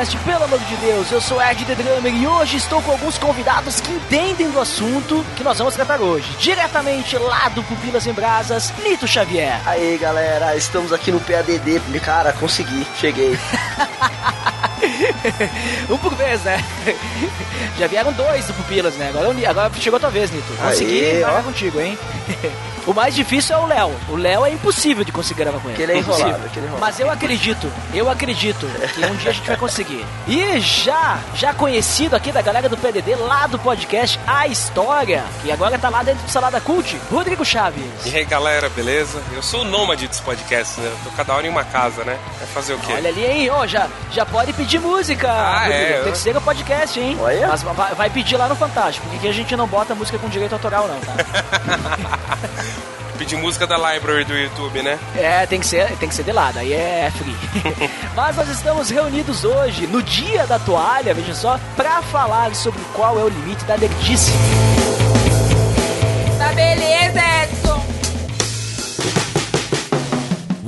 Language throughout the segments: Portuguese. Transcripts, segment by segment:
Podcast, pelo amor de Deus, eu sou Ed The Drummer e hoje estou com alguns convidados que entendem do assunto que nós vamos tratar hoje. Diretamente lá do Pupilas em Brasas, Lito Xavier. Aí galera, estamos aqui no PADD. Cara, consegui, cheguei. um por vez, né? Já vieram dois do Pupilas, né? Agora, agora chegou a tua vez, Nito. Consegui Aê, gravar ó. contigo, hein? o mais difícil é o Léo. O Léo é impossível de conseguir gravar com ele. Que ele é enrolado, que ele é enrolado. Mas eu acredito, eu acredito que um dia a gente vai conseguir. E já, já conhecido aqui da galera do PDD, lá do podcast A História, que agora tá lá dentro do Salada Cult, Rodrigo Chaves. E aí galera, beleza? Eu sou o nômade dos podcasts, né? Eu tô cada hora em uma casa, né? Vai fazer o quê? Olha ali, hein? Ô, já, já pode pedir música. Ah, Rodrigo. é, eu- Terceiro podcast, hein? Olha. Mas vai, pedir lá no Fantástico, porque aqui a gente não bota música com direito autoral, não, tá? Pedir música da library do YouTube, né? É, tem que ser, tem que ser de lado, aí é free. Mas nós estamos reunidos hoje, no dia da toalha, veja só, pra falar sobre qual é o limite da nerdice. Tá beleza, Edson!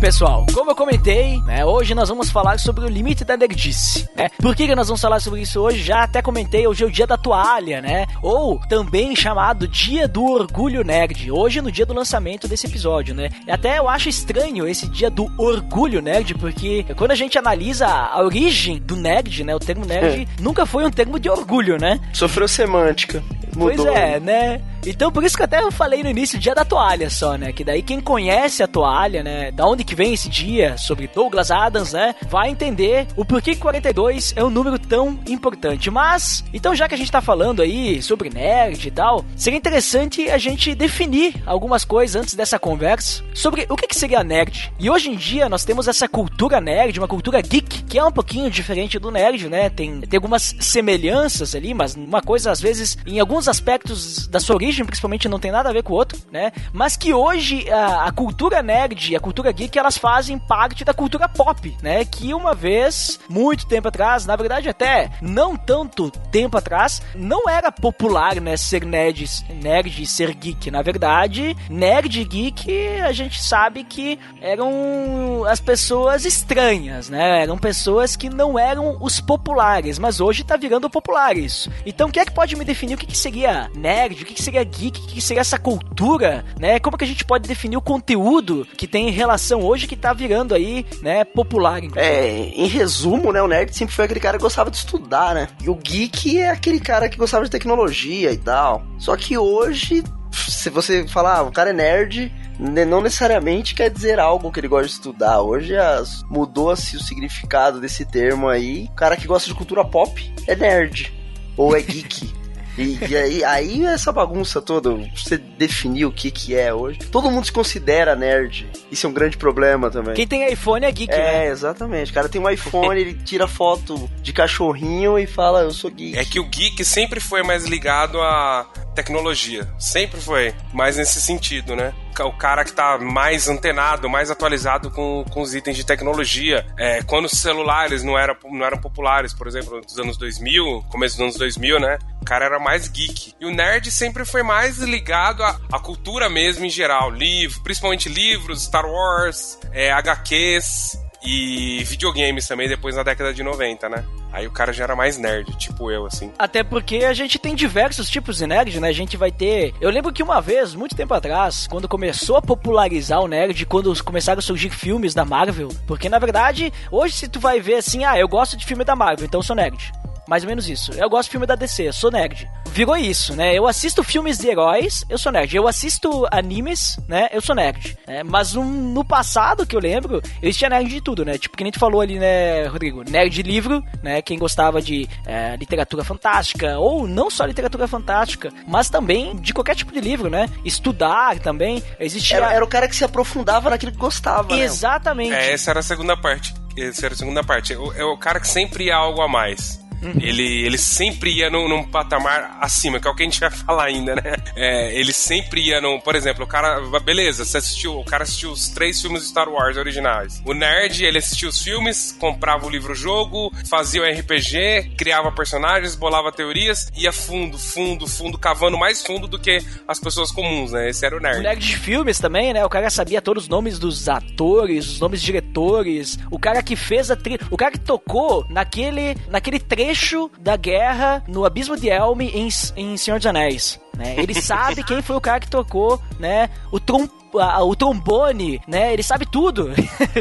pessoal. Como eu comentei, né, hoje nós vamos falar sobre o limite da nerdice. Né? Por que, que nós vamos falar sobre isso hoje? Já até comentei, hoje é o dia da toalha, né? Ou também chamado Dia do Orgulho Nerd. Hoje no dia do lançamento desse episódio, né? E até eu acho estranho esse dia do Orgulho Nerd, porque quando a gente analisa a origem do nerd, né? O termo nerd nunca foi um termo de orgulho, né? Sofreu semântica. Mudou. Pois é, né? Então por isso que até eu falei no início dia da toalha só, né? Que daí quem conhece a toalha, né? Da onde que vem esse dia sobre Douglas Adams, né? Vai entender o porquê que 42 é um número tão importante. Mas, então já que a gente tá falando aí sobre nerd e tal, seria interessante a gente definir algumas coisas antes dessa conversa sobre o que que seria nerd. E hoje em dia nós temos essa cultura nerd, uma cultura geek, que é um pouquinho diferente do nerd, né? Tem, tem algumas semelhanças ali, mas uma coisa às vezes em alguns aspectos da sua origem, principalmente não tem nada a ver com o outro, né? Mas que hoje a, a cultura nerd e a cultura geek elas fazem parte da cultura pop, né? Que uma vez, muito tempo atrás, na verdade até não tanto tempo atrás, não era popular, né? Ser nerd, nerd e ser geek. Na verdade, nerd e geek a gente sabe que eram as pessoas estranhas, né? Eram pessoas que não eram os populares, mas hoje tá virando popular isso. Então, quem é que pode me definir o que, que seria nerd, o que, que seria geek, o que, que seria essa cultura, né? Como que a gente pode definir o conteúdo que tem em relação hoje que tá virando aí, né, popular? inclusive? É, em resumo, né, o nerd sempre foi aquele cara que gostava de estudar, né? E o geek é aquele cara que gostava de tecnologia e tal. Só que hoje, se você falar, ah, o cara é nerd, ne- não necessariamente quer dizer algo que ele gosta de estudar. Hoje mudou-se o significado desse termo aí. O cara que gosta de cultura pop é nerd. Ou é geek. E, e aí, aí essa bagunça toda, você definir o que que é hoje. Todo mundo se considera nerd. Isso é um grande problema também. Quem tem iPhone é geek, É, né? exatamente. O cara tem um iPhone, ele tira foto de cachorrinho e fala, eu sou geek. É que o geek sempre foi mais ligado à tecnologia. Sempre foi. Mais nesse sentido, né? O cara que tá mais antenado, mais atualizado com, com os itens de tecnologia. É, quando os celulares não eram, não eram populares, por exemplo, nos anos 2000, começo dos anos 2000, né? O cara era mais geek. E o nerd sempre foi mais ligado à, à cultura mesmo em geral. Livro, principalmente livros, Star Wars, é, HQs e videogames também, depois na década de 90, né? Aí o cara já era mais nerd, tipo eu, assim. Até porque a gente tem diversos tipos de nerd, né? A gente vai ter. Eu lembro que uma vez, muito tempo atrás, quando começou a popularizar o nerd, quando começaram a surgir filmes da Marvel, porque na verdade, hoje se tu vai ver assim, ah, eu gosto de filme da Marvel, então eu sou nerd. Mais ou menos isso. Eu gosto de filme da DC, eu sou nerd. Virou isso, né? Eu assisto filmes de heróis, eu sou nerd. Eu assisto animes, né? Eu sou nerd. Né? Mas um, no passado, que eu lembro, eu tinha nerd de tudo, né? Tipo, que nem tu falou ali, né, Rodrigo? Nerd de livro, né? Quem gostava de é, literatura fantástica, ou não só literatura fantástica, mas também de qualquer tipo de livro, né? Estudar também. Existia. Era, era o cara que se aprofundava naquilo que gostava. né? Exatamente. É, essa era a segunda parte. Essa era a segunda parte. É o, é o cara que sempre ia algo a mais. Uhum. Ele, ele sempre ia num, num patamar acima, que é o que a gente vai falar ainda, né? É, ele sempre ia num. Por exemplo, o cara. Beleza, você assistiu. O cara assistiu os três filmes de Star Wars originais. O nerd, ele assistia os filmes, comprava o livro-jogo, fazia o RPG, criava personagens, bolava teorias, ia fundo, fundo, fundo, cavando mais fundo do que as pessoas comuns, né? Esse era o O nerd. nerd de filmes também, né? O cara sabia todos os nomes dos atores, os nomes diretores, o cara que fez a trilha, o cara que tocou naquele, naquele trecho da guerra no Abismo de Helm em, em Senhor dos Anéis. Né? Ele sabe quem foi o cara que tocou, né? O trom a- o trombone, né? Ele sabe tudo.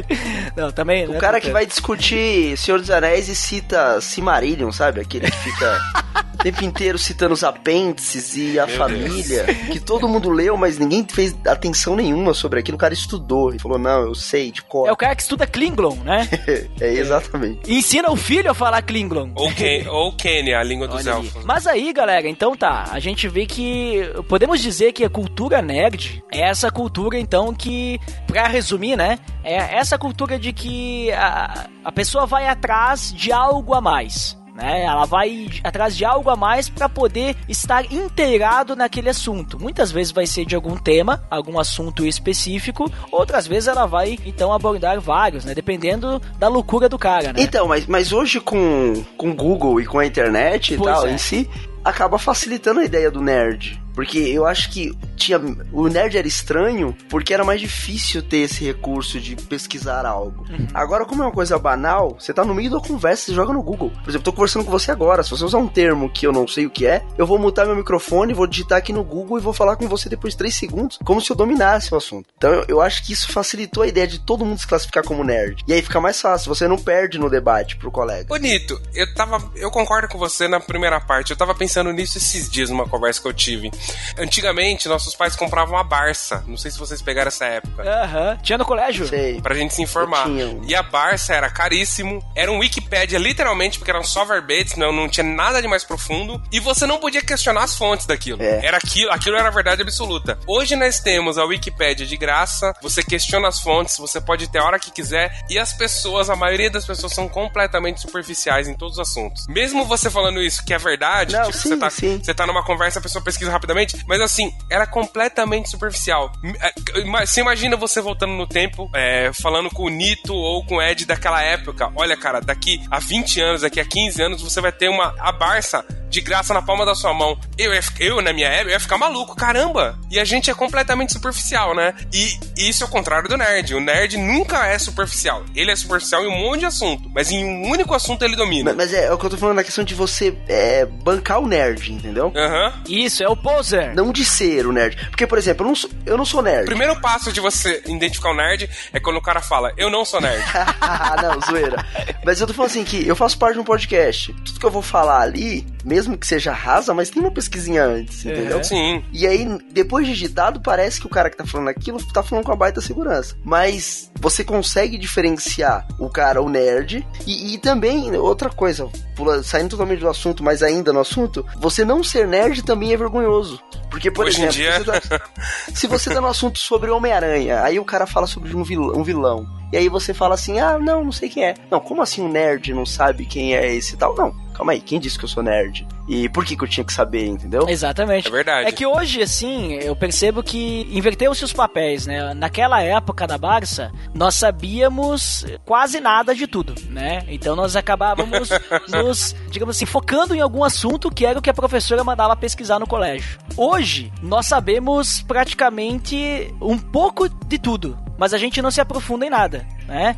não, também. O cara que vai discutir Senhor dos Anéis e cita Cimarillion, sabe? Aquele que fica o tempo inteiro citando os apêndices e a Meu família. Que todo mundo leu, mas ninguém fez atenção nenhuma sobre aquilo. O cara estudou e falou, não, eu sei de cor. É o cara que estuda Klingon, né? É, exatamente. E ensina o filho a falar Klingon. Ou, Ken, ou Kenya, a língua dos Olha aí. elfos. Mas aí, galera, então tá. A gente vê que. Podemos dizer que a cultura nerd é essa cultura, então, que. Pra resumir, né? É essa cultura de que a, a pessoa vai atrás de algo a mais. Né? Ela vai atrás de algo a mais para poder estar inteirado naquele assunto. Muitas vezes vai ser de algum tema, algum assunto específico, outras vezes ela vai então abordar vários, né? Dependendo da loucura do cara, né? Então, mas, mas hoje com com o Google e com a internet e Pois tal é. em si, acaba facilitando a ideia do nerd. Porque eu acho que tinha o nerd era estranho porque era mais difícil ter esse recurso de pesquisar algo. Uhum. Agora, como é uma coisa banal, você tá no meio da conversa, você joga no Google. Por exemplo, eu tô conversando com você agora. Se você usar um termo que eu não sei o que é, eu vou mutar meu microfone, vou digitar aqui no Google e vou falar com você depois de 3 segundos, como se eu dominasse o assunto. Então eu, eu acho que isso facilitou a ideia de todo mundo se classificar como nerd. E aí fica mais fácil, você não perde no debate pro colega. Bonito, eu tava. Eu concordo com você na primeira parte. Eu tava pensando nisso esses dias numa conversa que eu tive. Antigamente, nossos pais compravam a Barça. Não sei se vocês pegaram essa época. Aham. Tinha no colégio? Sei. Pra gente se informar. E a Barça era caríssimo. Era um Wikipédia, literalmente, porque eram só verbetes, não, não tinha nada de mais profundo. E você não podia questionar as fontes daquilo. É. Era aquilo, aquilo era a verdade absoluta. Hoje nós temos a Wikipédia de graça, você questiona as fontes, você pode ter a hora que quiser. E as pessoas, a maioria das pessoas são completamente superficiais em todos os assuntos. Mesmo você falando isso, que é verdade, Não, tipo, sim, você, tá, sim. você tá numa conversa, a pessoa pesquisa rapidamente, mas assim, era completamente superficial. É, Você imagina você voltando no tempo, é, falando com o Nito ou com o Ed daquela época. Olha, cara, daqui a 20 anos, daqui a 15 anos, você vai ter uma a Barça de graça na palma da sua mão. Eu, eu na minha época, eu ia ficar maluco, caramba! E a gente é completamente superficial, né? E isso é o contrário do nerd. O nerd nunca é superficial. Ele é superficial em um monte de assunto, mas em um único assunto ele domina. Mas, mas é, é o que eu tô falando na questão de você é, bancar o nerd, entendeu? Aham. Isso, é o poser. Não de ser o nerd. Porque, por exemplo, eu não sou, eu não sou O nerd. primeiro passo de você identificar o nerd é quando o cara fala, eu não sou nerd. não, zoeira. Mas eu tô falando assim que eu faço parte de um podcast. Tudo que eu vou falar ali, mesmo que seja rasa, mas tem uma pesquisinha antes, entendeu? Sim. E aí, depois de digitado, parece que o cara que tá falando aquilo tá falando com a baita segurança. Mas você consegue diferenciar o cara, o nerd, e, e também, outra coisa, pula- saindo totalmente do assunto, mas ainda no assunto, você não ser nerd também é vergonhoso. Porque, por Hoje em exemplo, dia- você tá- se você tá no assunto sobre Homem-Aranha, aí o cara fala sobre um vilão, um vilão. E aí você fala assim, ah, não, não sei quem é. Não, como assim um nerd não sabe quem é esse e tal? Não, calma aí, quem disse que eu sou nerd? E por que que eu tinha que saber, entendeu? Exatamente. É verdade. É que hoje, assim, eu percebo que inverteu-se os papéis, né? Naquela época da Barça, nós sabíamos quase nada de tudo, né? Então nós acabávamos nos, digamos assim, focando em algum assunto que era o que a professora mandava pesquisar no colégio. Hoje, nós sabemos praticamente um pouco de tudo, mas a gente não se aprofunda em nada, né?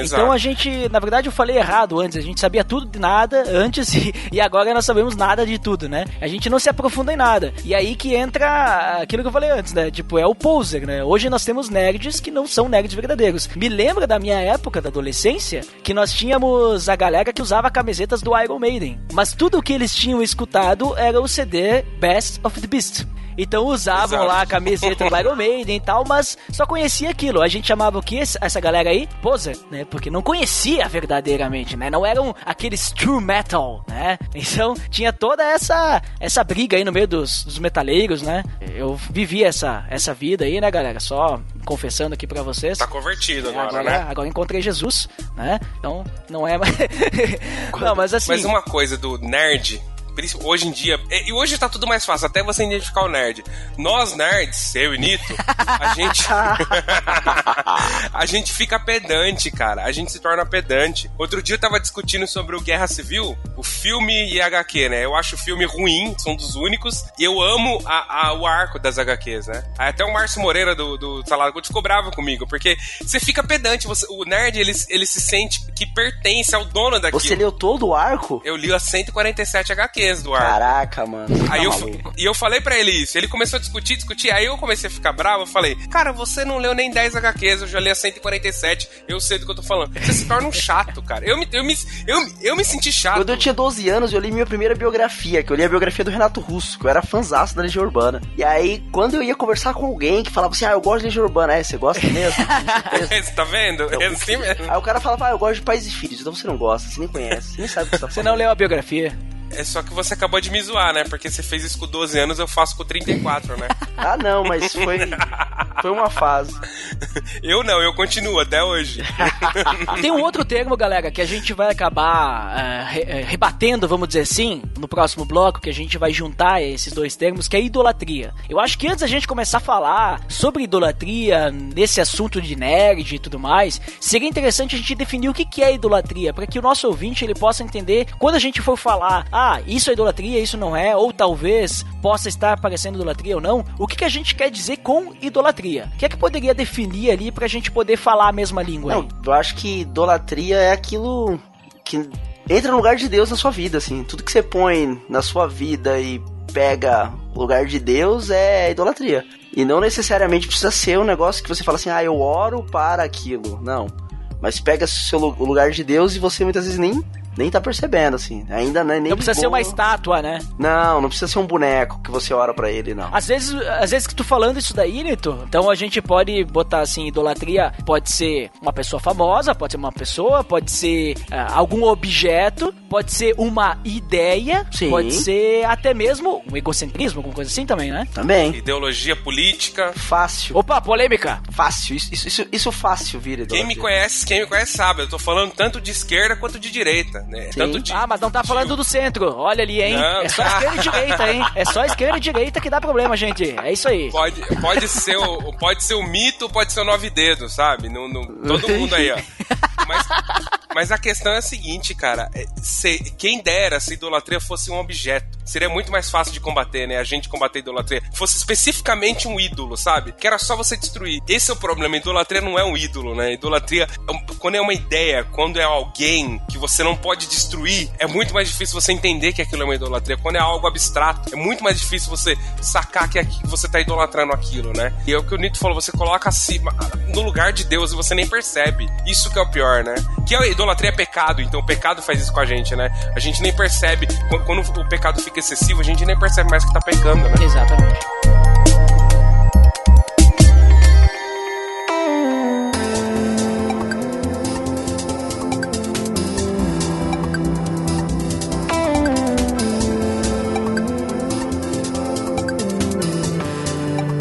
Exato. Então a gente, na verdade, eu falei errado antes. A gente sabia tudo de nada antes e, e agora nós sabemos nada de tudo, né? A gente não se aprofunda em nada. E aí que entra aquilo que eu falei antes, né? Tipo, é o poser, né? Hoje nós temos nerds que não são nerds verdadeiros. Me lembra da minha época da adolescência que nós tínhamos a galera que usava camisetas do Iron Maiden. Mas tudo o que eles tinham escutado era o CD Best of the Beast. Então usavam Exato. lá a camiseta do Iron Maiden e tal, mas só conhecia aquilo. A gente chamava o que essa galera aí? Poser, né? Porque não conhecia verdadeiramente, né? Não eram aqueles true metal, né? Então tinha toda essa essa briga aí no meio dos, dos metaleiros, né? Eu vivi essa, essa vida aí, né, galera? Só confessando aqui pra vocês. Tá convertido agora, Agora, né? agora encontrei Jesus, né? Então não é mais. não, mas assim. Mas uma coisa do nerd, hoje em dia, e e hoje tá tudo mais fácil, até você identificar o nerd. Nós nerds, eu e Nito, a gente a gente fica pedante, cara. A gente se torna pedante. Outro dia eu tava discutindo sobre o Guerra Civil, o filme e HQ, né? Eu acho o filme ruim, são dos únicos, e eu amo a- a- o arco das HQs, né? Até o Márcio Moreira do, do Salado Gold ficou bravo comigo, porque você fica pedante, você- o nerd ele, ele se sente que pertence ao dono daquilo. Você leu todo o arco? Eu li as 147 HQs do arco. Caraca, mano. Você Aí tá eu, e eu falei pra ele isso. Ele começou a discutir, discutir. Aí eu comecei a ficar bravo. Eu falei, cara, você não leu nem 10 HQs, eu já li as 147. Eu sei do que eu tô falando. Você se torna um chato, cara. Eu me, eu me, eu, eu me senti chato. Quando eu tinha 12 anos, eu li minha primeira biografia, que eu li a biografia do Renato Russo, que eu era fãzaço da Legião Urbana. E aí, quando eu ia conversar com alguém que falava assim, ah, eu gosto de Legião Urbana, é, você gosta mesmo? Você tá vendo? É assim mesmo. aí o cara falava, ah, eu gosto de Pais e Filhos, então você não gosta, você nem conhece, você nem sabe o que você tá Você falando. não leu a biografia. É só que você acabou de me zoar, né? Porque você fez isso com 12 anos, eu faço com 34, né? Ah, não, mas foi, foi uma fase. Eu não, eu continuo até hoje. Tem um outro termo, galera, que a gente vai acabar re- eh, rebatendo, vamos dizer assim, no próximo bloco, que a gente vai juntar esses dois termos, que é idolatria. Eu acho que antes da gente começar a falar sobre idolatria, nesse assunto de nerd e tudo mais, seria interessante a gente definir o que que é idolatria, para que o nosso ouvinte ele possa entender, quando a gente for falar, ah, isso é idolatria, isso não é, ou talvez possa estar parecendo idolatria ou não, o que que a gente quer dizer com idolatria? O que é que poderia definir ali pra gente poder falar a mesma língua aí? Não, eu acho que idolatria é aquilo que entra no lugar de Deus na sua vida, assim. Tudo que você põe na sua vida e pega o lugar de Deus é idolatria. E não necessariamente precisa ser um negócio que você fala assim, ah, eu oro para aquilo. Não. Mas pega o seu o lugar de Deus e você muitas vezes nem, nem tá percebendo, assim. Ainda não é nem Não precisa ser uma estátua, né? Não, não precisa ser um boneco que você ora pra ele, não. Às vezes, às vezes que tu falando isso daí, Nito, então a gente pode botar assim, idolatria pode ser uma pessoa famosa, pode ser uma pessoa, pode ser ah, algum objeto, pode ser uma ideia, Sim. pode ser até mesmo um egocentrismo, alguma coisa assim também, né? Também. Ideologia política. Fácil. Opa, polêmica! Fácil. Isso, isso, isso, isso fácil vira Quem me conhece, quem me conhece sabe, eu tô falando tanto de esquerda quanto de direita, né? Tanto de Ah, mas não tá falando do centro, olha ali, hein? Não. É só esquerda e direita, hein? É só esquerda e direita que dá problema, gente. É isso aí. Pode, pode, ser o, pode ser o mito, pode ser o nove dedos, sabe? No, no- todo mundo aí, ó. Mas, mas a questão é a seguinte, cara. é, se- quem dera se idolatria fosse um objeto. Seria muito mais fácil de combater, né? A gente combater a idolatria. Fosse especificamente um ídolo, sabe? Que era só você destruir. Esse é o problema. Idolatria não é um ídolo, né? Idolatria, é quando é uma ideia, quando é alguém que você não pode destruir, é muito mais difícil você entender que aquilo é uma idolatria. Quando é algo abstrato, é muito mais difícil você sacar que aqui- você tá idolatrando aquilo, né? E é o que o Nito falou, você coloca acima, no lugar de Deus e você nem percebe. Isso que é o pior, né? Que a idolatria é pecado, então o pecado faz isso com a gente, né? A gente nem percebe, quando, quando o pecado fica excessivo, a gente nem percebe mais que tá pecando, né? Exatamente.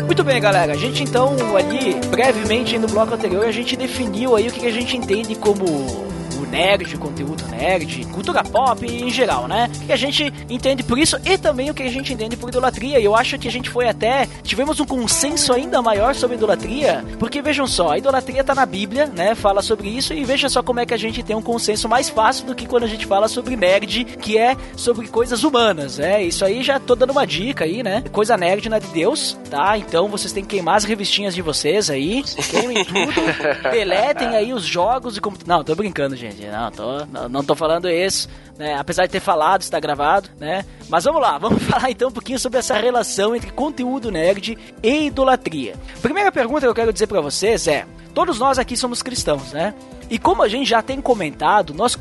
Muito bem, galera. A gente então ali, brevemente no bloco anterior, a gente definiu aí o que que a gente entende como nerd, conteúdo nerd, cultura pop em geral, né? O que a gente entende por isso e também o que a gente entende por idolatria. E eu acho que a gente foi até. Tivemos um consenso ainda maior sobre idolatria, porque vejam só, a idolatria tá na Bíblia, né? Fala sobre isso e veja só como é que a gente tem um consenso mais fácil do que quando a gente fala sobre nerd, que é sobre coisas humanas, né? Isso aí já tô dando uma dica aí, né? Coisa nerd não é de Deus, tá? Então vocês têm que queimar as revistinhas de vocês aí, queimem tudo, deletem aí os jogos e como. Não, tô brincando, gente. Não, tô, não, não tô falando isso. Né, apesar de ter falado, está gravado, né? Mas vamos lá, vamos falar então um pouquinho sobre essa relação entre conteúdo nerd e idolatria. Primeira pergunta que eu quero dizer para vocês é: todos nós aqui somos cristãos, né? E como a gente já tem comentado, nós,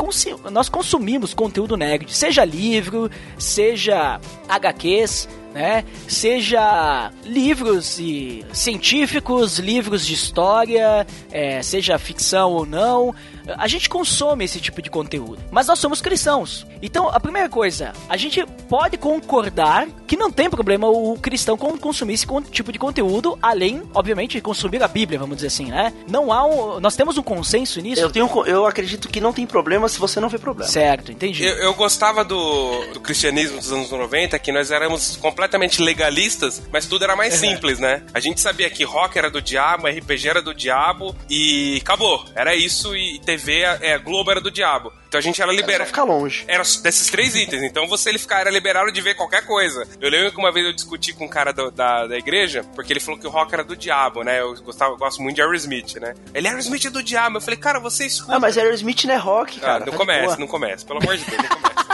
nós consumimos conteúdo nerd, seja livro, seja HQs, né? Seja livros e científicos, livros de história, é, seja ficção ou não, a gente consome esse tipo de conteúdo. Mas nós somos cristãos. Então, a primeira coisa, a gente pode concordar que não tem problema o cristão consumir esse tipo de conteúdo, além, obviamente, de consumir a Bíblia, vamos dizer assim, né? Não há um, Nós temos um consenso nisso? Eu, tenho, eu acredito que não tem problema se você não vê problema. Certo, entendi. Eu, eu gostava do, do cristianismo dos anos 90, que nós éramos completamente legalistas, mas tudo era mais uhum. simples, né? A gente sabia que rock era do diabo, RPG era do diabo e acabou. Era isso e TV, é, Globo era do diabo. Então a gente era liberado. Era ficar longe. Era desses três itens. Então você ele ficar, era liberado de ver qualquer coisa. Eu lembro que uma vez eu discuti com um cara do, da, da igreja, porque ele falou que o rock era do diabo, né? Eu, gostava, eu gosto muito de Aerosmith, né? Ele, Aerosmith é do diabo. Eu falei, cara, você escuta. Ah, mas Aerosmith não é rock, ah, cara. Ah, não tá começa, não começa. Pelo amor de Deus, não começa.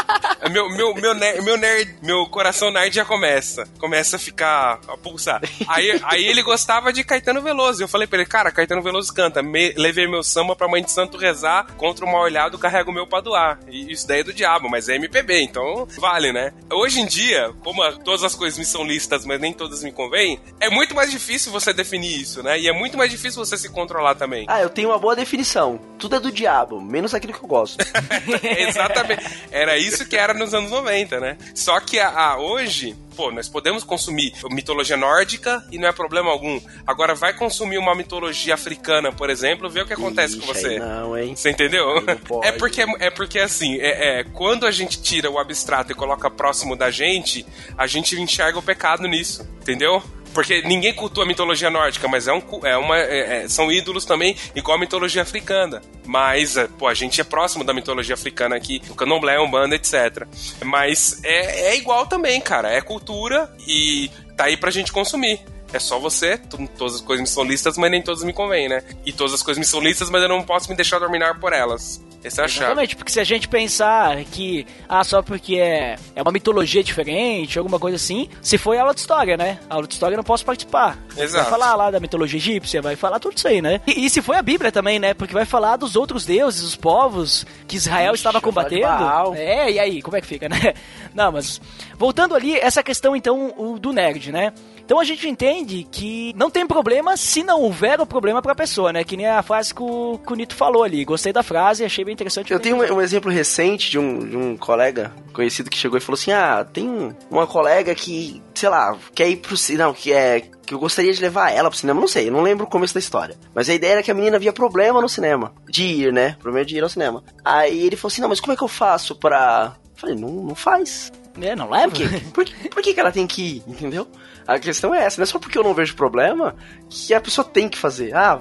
Meu, meu, meu, nerd, meu nerd, meu coração nerd já começa. Começa a ficar, a pulsar. Aí, aí ele gostava de Caetano Veloso. Eu falei pra ele, cara, Caetano Veloso canta. Me, levei meu samba pra mãe de santo rezar, contra o mal olhado carrego o meu pra doar. E isso daí é do diabo, mas é MPB, então vale, né? Hoje em dia, como todas as coisas me são listas, mas nem todas me convêm, é muito mais difícil você definir isso, né? E é muito mais difícil você se controlar também. Ah, eu tenho uma boa definição. Tudo é do diabo, menos aquilo que eu gosto. Exatamente. Era isso que era nos anos 90, né? Só que a, a, hoje, pô, nós podemos consumir mitologia nórdica e não é problema algum. Agora vai consumir uma mitologia africana, por exemplo, vê o que acontece Ixi, com você. Não, hein? Você entendeu? É porque é porque assim, é, é, quando a gente tira o abstrato e coloca próximo da gente, a gente enxerga o pecado nisso, entendeu? Porque ninguém cultua a mitologia nórdica, mas é, um, é uma, é, é, são ídolos também, igual a mitologia africana. Mas, é, pô, a gente é próximo da mitologia africana aqui, o candomblé, umbanda, etc. Mas é, é igual também, cara. É cultura e tá aí pra gente consumir. É só você, todas as coisas me são listas, mas nem todas me convêm, né? E todas as coisas me são listas, mas eu não posso me deixar dominar por elas. Esse é a chave. Exatamente, porque se a gente pensar que, ah, só porque é, é uma mitologia diferente, alguma coisa assim, se foi aula de história, né? Aula de história eu não posso participar. Exato. Vai falar lá da mitologia egípcia, vai falar tudo isso aí, né? E, e se foi a Bíblia também, né? Porque vai falar dos outros deuses, os povos que Israel Ixi, estava combatendo. É, e aí, como é que fica, né? Não, mas voltando ali, essa questão então o, do nerd, né? Então a gente entende que não tem problema se não houver o problema pra pessoa, né? Que nem a frase que o, que o Nito falou ali. Gostei da frase, achei bem interessante. Eu tenho um, um, exemplo recente de um, de um colega conhecido que chegou e falou assim: Ah, tem uma colega que, sei lá, quer ir pro cinema, que é que eu gostaria de levar ela pro cinema, não sei, eu não lembro o começo da história. Mas a ideia era que a menina via problema no cinema. De ir, né? Problema de ir ao cinema. Aí ele falou assim: não, mas como é que eu faço pra. Eu falei, não, não faz. É, não leva? Por, quê? Por, por que, que ela tem que ir, entendeu? A questão é essa, não é só porque eu não vejo problema que a pessoa tem que fazer. Ah,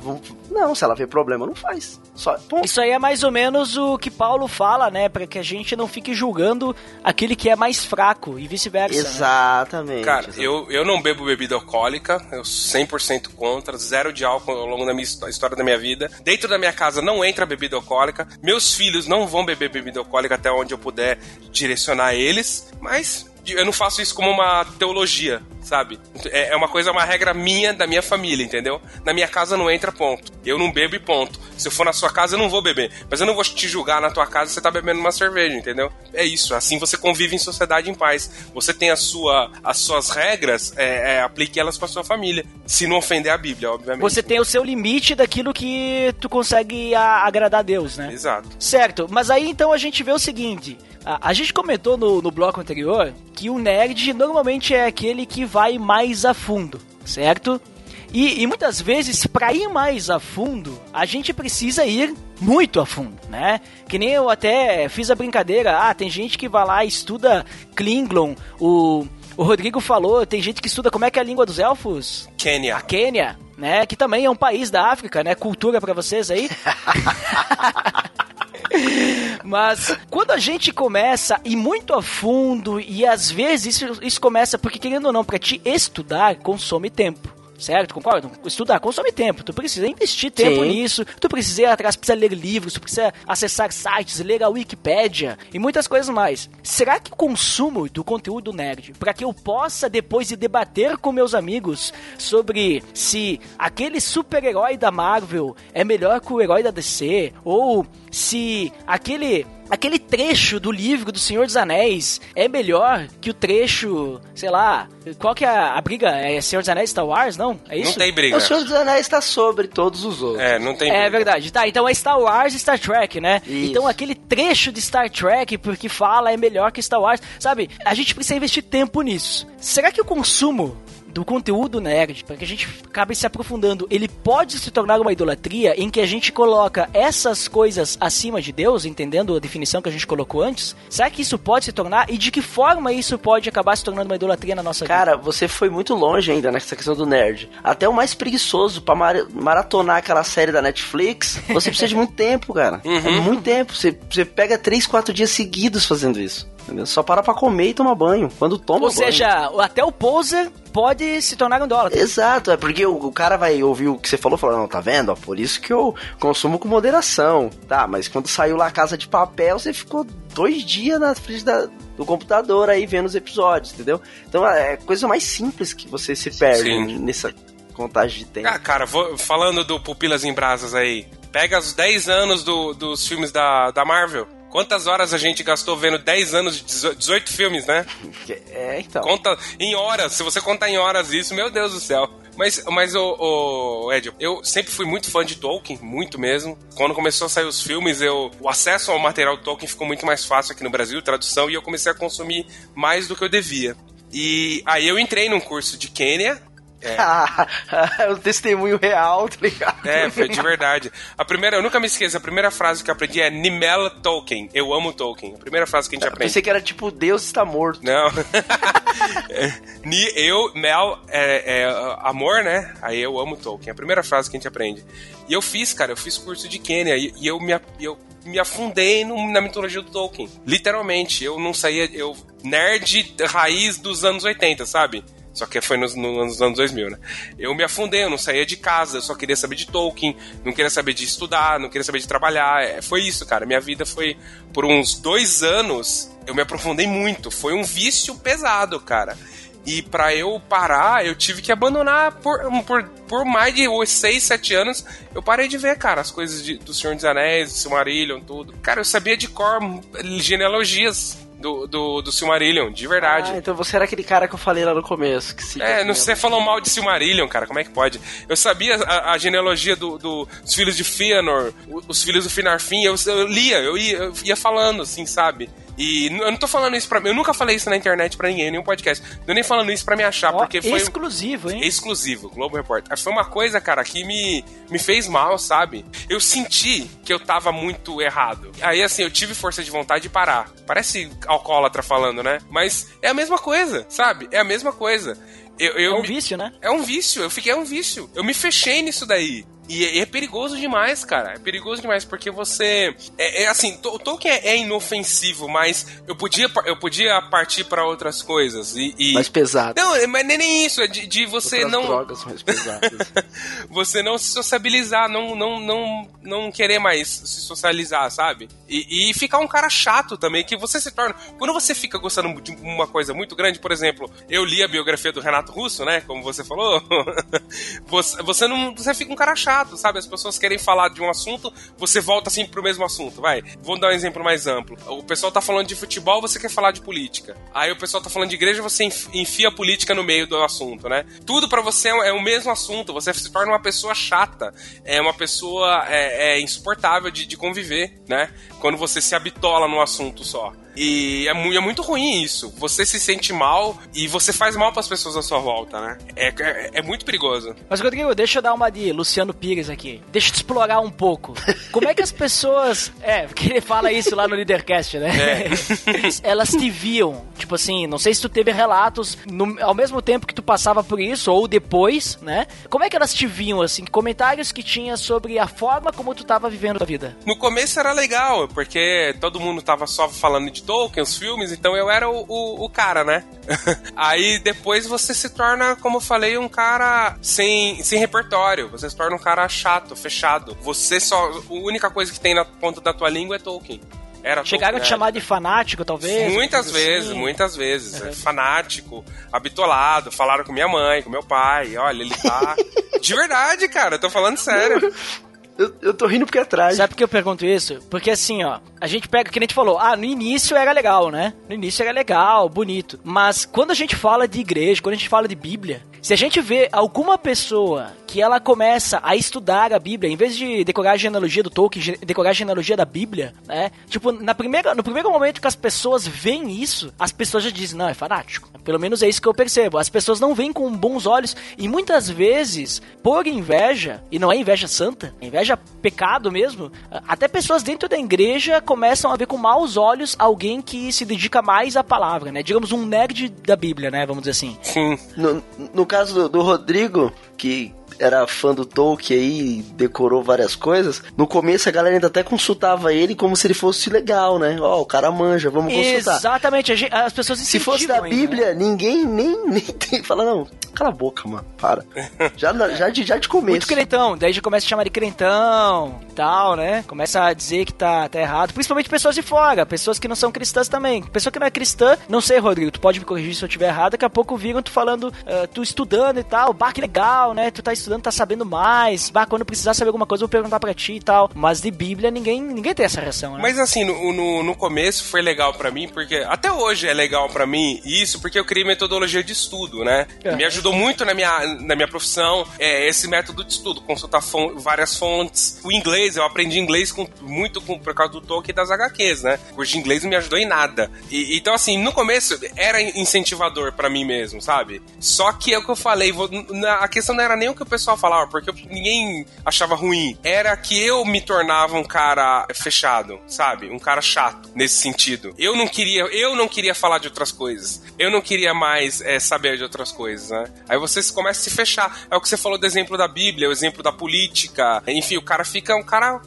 não, se ela vê problema, não faz. Só, Isso aí é mais ou menos o que Paulo fala, né? Para que a gente não fique julgando aquele que é mais fraco e vice-versa. Né? Exatamente. Né? Cara, exatamente. Eu, eu não bebo bebida alcoólica, eu 100% contra, zero de álcool ao longo da minha história da minha vida. Dentro da minha casa não entra bebida alcoólica. Meus filhos não vão beber bebida alcoólica até onde eu puder direcionar eles, mas eu não faço isso como uma teologia, sabe? É, é uma coisa, uma regra minha, da minha família, entendeu? Na minha casa não entra ponto. Eu não bebo e ponto. Se eu for na sua casa, eu não vou beber. Mas eu não vou te julgar na tua casa se você tá bebendo uma cerveja, entendeu? É isso. Assim você convive em sociedade em paz. Você tem a sua, as suas regras, é, é, aplique elas pra sua família. Se não ofender a Bíblia, obviamente. Você tem o seu limite daquilo que tu consegue a, agradar a Deus, né? Exato. Certo. Mas aí então a gente vê o seguinte. A, a gente comentou no, no bloco anterior que o nerd normalmente é aquele que vai mais a fundo, certo? E, e muitas vezes, para ir mais a fundo, a gente precisa ir muito a fundo, né? Que nem eu até fiz a brincadeira, ah, tem gente que vai lá e estuda Klingon, o, o Rodrigo falou, tem gente que estuda como é que é a língua dos elfos? Quênia. A Quênia, né? Que também é um país da África, né? Cultura para vocês aí. Mas quando a gente começa ir muito a fundo, e às vezes isso, isso começa porque, querendo ou não, para te estudar, consome tempo certo? Concordo? Estudar consome tempo. Tu precisa investir tempo Sim. nisso. Tu precisa ir atrás, precisa ler livros, tu precisa acessar sites, ler a Wikipédia e muitas coisas mais. Será que o consumo do conteúdo nerd, para que eu possa depois ir debater com meus amigos sobre se aquele super-herói da Marvel é melhor que o herói da DC, ou se aquele aquele trecho do livro do Senhor dos Anéis é melhor que o trecho, sei lá, qual que é a, a briga? É Senhor dos Anéis Star Wars, não? É isso? Não tem briga. O Senhor dos Anéis está sobre todos os outros. É, não tem é briga. É verdade. Tá, então é Star Wars e Star Trek, né? Isso. Então aquele trecho de Star Trek, porque fala, é melhor que Star Wars. Sabe, a gente precisa investir tempo nisso. Será que o consumo do conteúdo nerd, para que a gente acabe se aprofundando, ele pode se tornar uma idolatria em que a gente coloca essas coisas acima de Deus, entendendo a definição que a gente colocou antes? Será que isso pode se tornar e de que forma isso pode acabar se tornando uma idolatria na nossa Cara, vida? você foi muito longe ainda nessa questão do nerd. Até o mais preguiçoso para mar maratonar aquela série da Netflix, você precisa de muito tempo, cara. Uhum. É muito tempo. Você, você pega 3, 4 dias seguidos fazendo isso. Entendeu? Só para pra comer e tomar banho. Quando toma Ou banho. seja, até o poser pode se tornar um dólar. Exato, é porque o, o, cara vai ouvir o que você falou e falar, não, tá vendo? Ó, por isso que eu consumo com moderação. Tá, mas quando saiu lá a Casa de Papel, você ficou dois dias na frente da, do computador aí vendo os episódios, entendeu? Então é coisa mais simples que você se perde Sim. nessa contagem de tempo. Ah, cara, vou, falando do Pupilas em Brasas aí, pega os 10 anos do, dos filmes da, da Marvel. Quantas horas a gente gastou vendo 10 anos de 18 filmes, né? É, então. Conta em horas. Se você contar em horas isso, meu Deus do céu. Mas, mas o, o Ed, eu sempre fui muito fã de Tolkien, muito mesmo. Quando começou a sair os filmes, eu, o acesso ao material Tolkien ficou muito mais fácil aqui no Brasil, tradução, e eu comecei a consumir mais do que eu devia. E aí eu entrei num curso de Quênia, é. o testemunho real, tá ligado? É, foi de verdade. A primeira, eu nunca me esqueço, a primeira frase que eu aprendi é Nimel Tolkien. Eu amo Tolkien. A primeira frase que a gente eu aprende. Pensei que era tipo Deus está morto. Não. Ni, eu, Mel, é, é, amor, né? Aí eu amo Tolkien. A primeira frase que a gente aprende. E eu fiz, cara, eu fiz curso de Quênia e, e eu me. Eu, me afundei no, na mitologia do Tolkien. Literalmente, eu não saía. Eu, nerd raiz dos anos 80, sabe? Só que foi nos, nos, anos 2000, né? Eu me afundei, eu não saía de casa, eu só queria saber de Tolkien, não queria saber de estudar, não queria saber de trabalhar. É, foi isso, cara. Minha vida foi. Por uns dois anos, eu me aprofundei muito. Foi um vício pesado, cara. E para eu parar, eu tive que abandonar por, por, por mais de 6, 7 anos. Eu parei de ver, cara, as coisas de, do Senhor dos Anéis, do Silmarillion, tudo. Cara, eu sabia de cor genealogias do, do, do Silmarillion, de verdade. Ah, então você era aquele cara que eu falei lá no começo. Que se é, não você falou mal de Silmarillion, cara, como é que pode? Eu sabia a, a genealogia do, do, dos filhos de Fëanor, os filhos do Finarfin, eu, eu lia, eu ia, eu ia falando, assim, sabe? E eu não tô falando isso pra mim. Eu nunca falei isso na internet pra ninguém, nenhum podcast. Não nem falando isso pra me achar, Ó, porque foi. Exclusivo, hein? Exclusivo, Globo Repórter. Foi uma coisa, cara, que me, me fez mal, sabe? Eu senti que eu tava muito errado. Aí, assim, eu tive força de vontade de parar. Parece alcoólatra falando, né? Mas é a mesma coisa, sabe? É a mesma coisa. Eu, eu é um me... vício, né? É um vício, eu fiquei é um vício. Eu me fechei nisso daí. E é, é perigoso demais, cara. É perigoso demais, porque você. É, é assim, o Tolkien é inofensivo, mas eu podia, eu podia partir para outras coisas. E, e... Mais pesado. Não, mas nem isso, é de, de você outras não. drogas mais pesadas. você não se sociabilizar, não, não, não, não querer mais se socializar, sabe? E, e ficar um cara chato também, que você se torna. Quando você fica gostando de uma coisa muito grande, por exemplo, eu li a biografia do Renato Russo, né? Como você falou, você, você não. Você fica um cara chato, sabe? As pessoas querem falar de um assunto, você volta assim pro mesmo assunto, vai. Vou dar um exemplo mais amplo. O pessoal tá falando de futebol, você quer falar de política. Aí o pessoal tá falando de igreja, você enfia a política no meio do assunto, né? Tudo para você é o mesmo assunto, você se torna uma pessoa chata, é uma pessoa é, é insuportável de, de conviver, né? Quando você se habitola num assunto só. E é, mu- é muito ruim isso. Você se sente mal e você faz mal pras pessoas à sua volta, né? É, é, é muito perigoso. Mas, Rodrigo, deixa eu dar uma de Luciano Pires aqui. Deixa eu te explorar um pouco. Como é que as pessoas. É, porque ele fala isso lá no Leadercast, né? Elas te viam. Tipo assim, não sei se tu teve relatos no- ao mesmo tempo que tu passava por isso ou depois, né? Como é que elas te viam, assim? Comentários que tinha sobre a forma como tu tava vivendo a vida. No começo era legal, porque todo mundo tava só falando de Tolkien, os filmes, então eu era o, o, o cara, né? Aí depois você se torna, como eu falei, um cara sem, sem repertório. Você se torna um cara chato, fechado. Você só. A única coisa que tem na ponta da tua língua é Tolkien. Era Chegaram a te né? chamar de fanático, talvez? Muitas assim. vezes, muitas vezes. É Fanático, habitolado, falaram com minha mãe, com meu pai. Olha, ele tá. De verdade, cara, eu tô falando sério. Eu, eu tô rindo porque é trágico. Sabe por que eu pergunto isso? Porque assim, ó, a gente pega, que a gente falou, ah, no início era legal, né? No início era legal, bonito. Mas quando a gente fala de igreja, quando a gente fala de Bíblia, se a gente vê alguma pessoa que ela começa a estudar a Bíblia, em vez de decorar a genealogia do Tolkien, decorar a genealogia da Bíblia, né? Tipo, na primeira, no primeiro momento que as pessoas veem isso, as pessoas já dizem, não, é fanático. Pelo menos é isso que eu percebo. As pessoas não veem com bons olhos e muitas vezes, por inveja, e não é inveja santa, é inveja pecado mesmo, até pessoas dentro da igreja começam a ver com maus olhos alguém que se dedica mais à palavra, né? Digamos um nerd da Bíblia, né? Vamos dizer assim. Sim. No, no caso do, do Rodrigo, que era fã do Tolkien aí, decorou várias coisas, no começo a galera ainda até consultava ele como se ele fosse legal, né? Ó, o cara manja, vamos consultar. Exatamente, as pessoas Se fosse da né? Bíblia, ninguém nem, nem tem. Fala, não, cala a boca, mano, para. Já, já, de, já de começo. Muito crentão, daí já começa a chamar de crentão e tal, né? Começa a dizer que tá, tá errado. Principalmente pessoas de fora, pessoas que não são cristãs também. Pessoa que não é cristã, não sei, Rodrigo, tu pode me corrigir se eu estiver errado. Daqui a pouco viram tu falando, ah, tu estudando e tal. Bah, que legal, né? Tu tá estudando, tá sabendo mais. Bah, quando precisar saber alguma coisa, eu vou perguntar pra ti e tal. Mas de Bíblia, ninguém, ninguém tem essa reação, né? Mas assim, no, no, no começo foi legal pra mim, porque até hoje é legal pra mim isso, porque eu criei metodologia de estudo, né? É. Me ajudou muito na minha, na minha profissão, é, esse método de estudo, consultar fon- várias fontes. O inglês, eu aprendi inglês com, muito com, por causa do Tolkien e das HQs, né? O curso de inglês não me ajudou em nada. E- então, assim, no começo era incentivador pra mim mesmo, sabe? Só que é o que eu falei, vou- na- a questão não era nem o que o pessoal falava, porque ninguém achava ruim. Era que eu me tornava um cara fechado, sabe? Um cara chato nesse sentido. Eu não queria, eu não queria falar de outras coisas. Eu não queria mais é, saber de outras coisas, né? Aí você começa a se fechar. É o que você falou do exemplo da Bíblia, o exemplo da política. Enfim, o cara fica um cara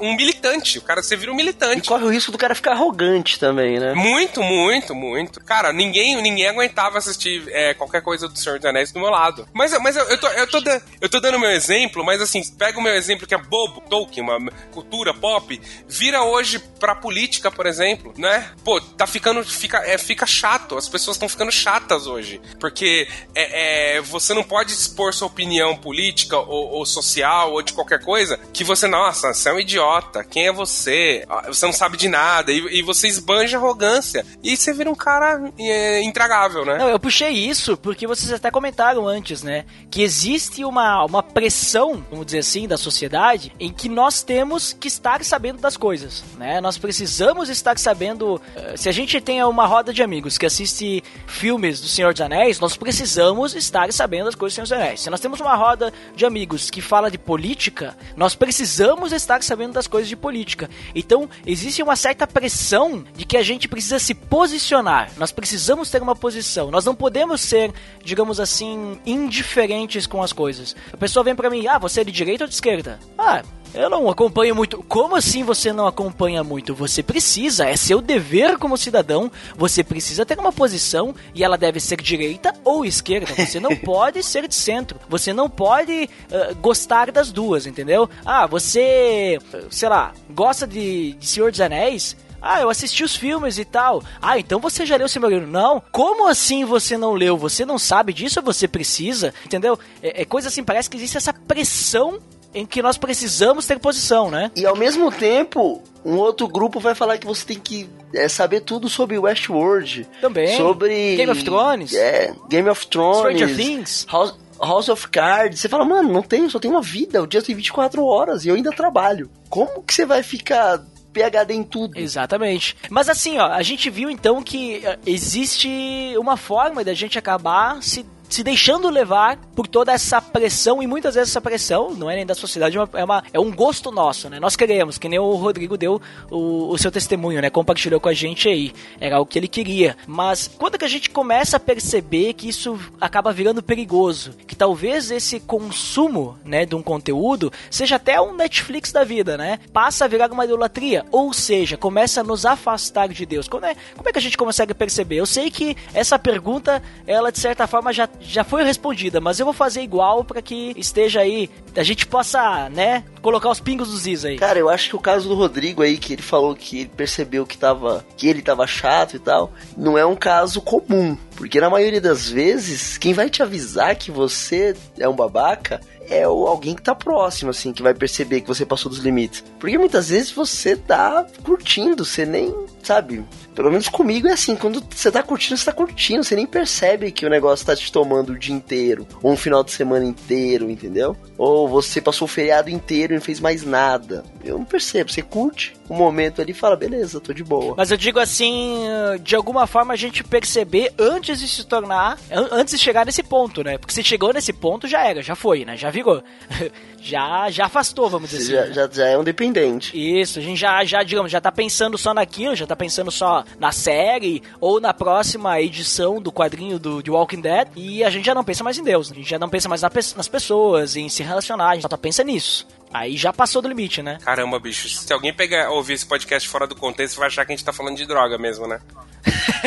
um militante. O cara você vira um E militante. corre o risco do cara ficar arrogante também, né? Muito, muito, muito. Cara, ninguém, ninguém aguentava assistir é, qualquer coisa do Senhor dos Anéis do meu lado. Mas, mas eu, eu, tô, eu, tô, da- eu tô dando meu exemplo, mas assim, pega o meu exemplo que é bobo, Tolkien, uma cultura pop, vira hoje pra política, por exemplo, né? Pô, tá ficando, fica, é, fica chato, as pessoas estão ficando chatas hoje. Porque é, é, você não pode expor sua opinião política ou, ou social ou de qualquer coisa que você, nossa, você é um idiota, quem é você? Ah, Você não sabe de nada, e, e você esbanja arrogância. E você vira um cara é, intragável, né? Não, eu puxei isso porque vocês até comentaram antes, né? Que existe uma, uma pressão, vamos dizer assim, da sociedade em que nós temos que estar sabendo das coisas, né? Nós precisamos estar sabendo. eh, Se a gente tem uma roda de amigos que assiste filmes do Senhor dos Anéis, nós precisamos estar sabendo das coisas do Senhor dos Anéis. Se nós temos uma roda de amigos que fala de política, nós precisamos estar sabendo das coisas de política. Então, existe uma certa pressão de que a gente precisa se posicionar. Nós precisamos ter uma posição. Nós não podemos ser, digamos assim, indiferentes com as coisas. A pessoa vem pra mim, ah, você é de direita ou de esquerda? Ah, eu não acompanho muito. Como assim você não acompanha muito? Você precisa, é seu dever como cidadão. Você precisa ter uma posição e ela deve ser direita ou esquerda. Você não pode ser de centro. Você não pode ah, gostar das duas, entendeu? Ah, você, sei lá, gosta de, de Senhor dos Anéis? Ah, eu assisti os filmes e tal. Ah, então você já leu o Silmarillion? Não. Como assim você não leu? Você não sabe disso você precisa? Entendeu? É, é coisa assim, parece que existe essa pressão em que nós precisamos ter posição, né? E ao mesmo tempo, um outro grupo vai falar que você tem que é, saber tudo sobre Westworld. Também. Sobre. Game of Thrones. É, Game of Thrones. Stranger Things. House, House of Cards. Você fala, mano, não tenho, só tenho uma vida. O dia tem 24 horas e eu ainda trabalho. Como que você vai ficar PHD em tudo. Exatamente. Mas assim, ó, a gente viu então que eh, existe uma forma da gente acabar se se deixando levar por toda essa pressão, e muitas vezes essa pressão não é nem da sociedade, é, uma, é, uma, é um gosto nosso, né? Nós queremos, que nem o Rodrigo deu o, o, seu testemunho, né? Compartilhou com a gente aí. Era o que ele queria. Mas quando que a gente começa a perceber que isso acaba virando perigoso? Que talvez esse consumo, né, de um conteúdo seja até um Netflix da vida, né? Passa a virar uma idolatria. Ou seja, começa a nos afastar de Deus. Como é, como é que a gente consegue perceber? Eu sei que essa pergunta, ela de certa forma já já foi respondida, mas eu vou fazer igual para que esteja aí, a gente possa, né, colocar os pingos dos is aí. Cara, eu acho que o caso do Rodrigo aí, que ele falou que ele percebeu que tava, que ele tava chato e tal, não é um caso comum. Porque na maioria das vezes, quem vai te avisar que você é um babaca é alguém que tá próximo, assim, que vai perceber que você passou dos limites. Porque muitas vezes você tá curtindo, você nem, sabe? Pelo menos comigo é assim, quando você tá curtindo, você tá curtindo, você nem percebe que o negócio tá te tomando o dia inteiro, ou um final de semana inteiro, entendeu? Ou você passou o feriado inteiro e não fez mais nada. Eu não percebo, você curte um momento ali e fala, beleza, tô de boa. Mas eu digo assim, de alguma forma a gente perceber antes de se tornar, antes de chegar nesse ponto, né? Porque se chegou nesse ponto, já era, já foi, né? Já virou. já, já afastou, vamos dizer já, assim. Já, já é um dependente. Isso, a gente já, já, digamos, já tá pensando só naquilo, já tá pensando só na série ou na próxima edição do quadrinho do, de Walking Dead e a gente já não pensa mais em Deus, a gente já não pensa mais na, nas pessoas, em se relacionar, a gente só pensa nisso. Aí já passou do limite, né? Caramba, bicho. Se alguém pegar, ouvir esse podcast fora do contexto, vai achar que a gente tá falando de droga mesmo, né?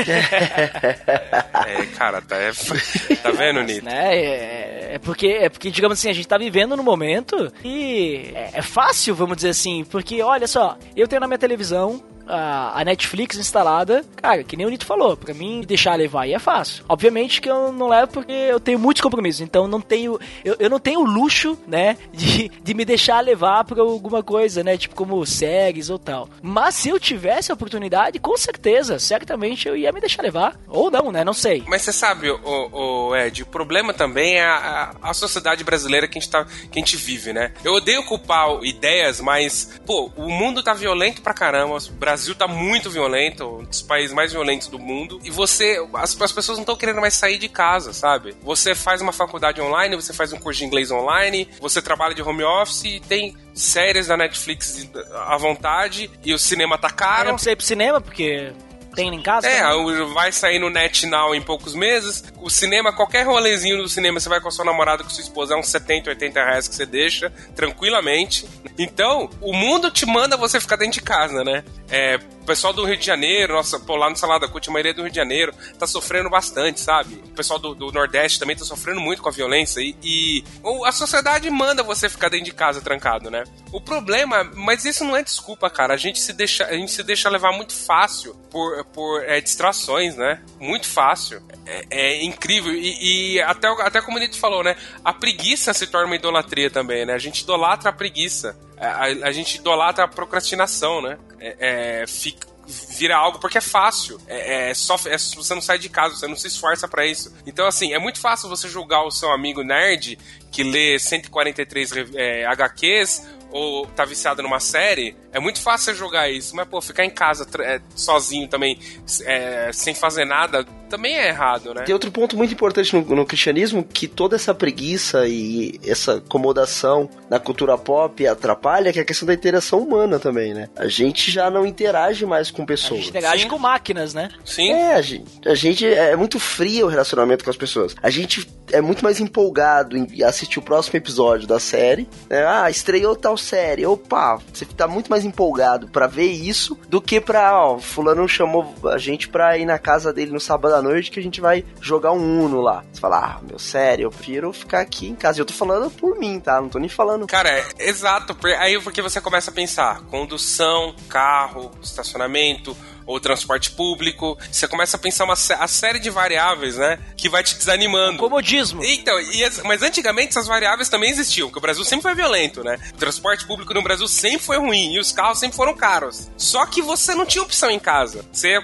é, cara, tá, é, tá vendo, Nito? Né? É, é, porque, é porque, digamos assim, a gente tá vivendo no momento e é, é fácil, vamos dizer assim, porque olha só, eu tenho na minha televisão a, a, Netflix instalada, cara, que nem o Nito falou, pra mim deixar levar aí é fácil. Obviamente que eu não levo porque eu tenho muitos compromissos, então não tenho, eu, eu não tenho o luxo, né, de, de me deixar levar por alguma coisa, né, tipo como séries ou tal. Mas se eu tivesse a oportunidade, com certeza, certamente eu ia me deixar levar. Ou não, né, não sei. Mas você sabe, o, o Ed, o problema também é a, a, sociedade brasileira que a, gente tá, que a gente vive, né? Eu odeio culpar ideias, mas, pô, o mundo tá violento pra caramba, o Brasil Brasil tá muito violento, um dos países mais violentos do mundo, e você, as, as pessoas não estão querendo mais sair de casa, sabe? Você faz uma faculdade online, você faz um curso de inglês online, você trabalha de home office e tem séries da Netflix à vontade e o cinema tá caro. Não precisa ir pro cinema porque tem em casa? É, vai sair no Net Now em poucos meses. O cinema, qualquer rolezinho do cinema, você vai com a sua namorada, com sua esposa, é uns 70, 80 reais que você deixa, tranquilamente. Então, o mundo te manda você ficar dentro de casa, né? É, o pessoal do Rio de Janeiro, nossa, pô, lá no Salada Cut, a maioria do Rio de Janeiro tá sofrendo bastante, sabe? O pessoal do, do Nordeste também tá sofrendo muito com a violência e, e, a sociedade manda você ficar dentro de casa trancado, né? O problema, mas isso não é desculpa, cara. A gente se deixa, a gente se deixa levar muito fácil por, por é, distrações, né? Muito fácil. É, é incrível. E, e, até, até como ele falou, né? A preguiça se torna uma idolatria também, né? A gente idolatra a preguiça. A, a, a gente idolatra a procrastinação, né? É, é, fica, vira algo porque é fácil. É, é só, é, você não sai de casa, você não se esforça para isso. Então, assim, é muito fácil você julgar o seu amigo nerd que lê 143 é, HQs ou tá viciado numa série, é muito fácil jogar isso. Mas, pô, ficar em casa é, sozinho também, é, sem fazer nada, também é errado, né? Tem outro ponto muito importante no, no, cristianismo, que toda essa preguiça e essa acomodação na cultura pop atrapalha, que é a questão da interação humana também, né? A gente já não interage mais com pessoas. A gente interage Sim. com máquinas, né? Sim. É, a gente, a gente é muito frio o relacionamento com as pessoas. A gente é muito mais empolgado em assistir o próximo episódio da série. Né? Ah, estreou tal série. Opa, você tá muito mais empolgado para ver isso do que pra, ó, fulano chamou a gente pra ir na casa dele no sábado à noite que a gente vai jogar um Uno lá. Você fala, ah, meu, sério, eu prefiro ficar aqui em casa. E eu tô falando por mim, tá? Não tô nem falando. Cara, é, exato. Aí porque você começa a pensar, condução, carro, estacionamento, ou transporte público. Você começa a pensar uma a série de variáveis, né? Que vai te desanimando. comodismo. Então, e, mas antigamente essas variáveis também existiam, porque o Brasil sempre foi violento, né? O transporte público no Brasil sempre foi ruim e os carros sempre foram caros. Só que você não tinha opção em casa. Você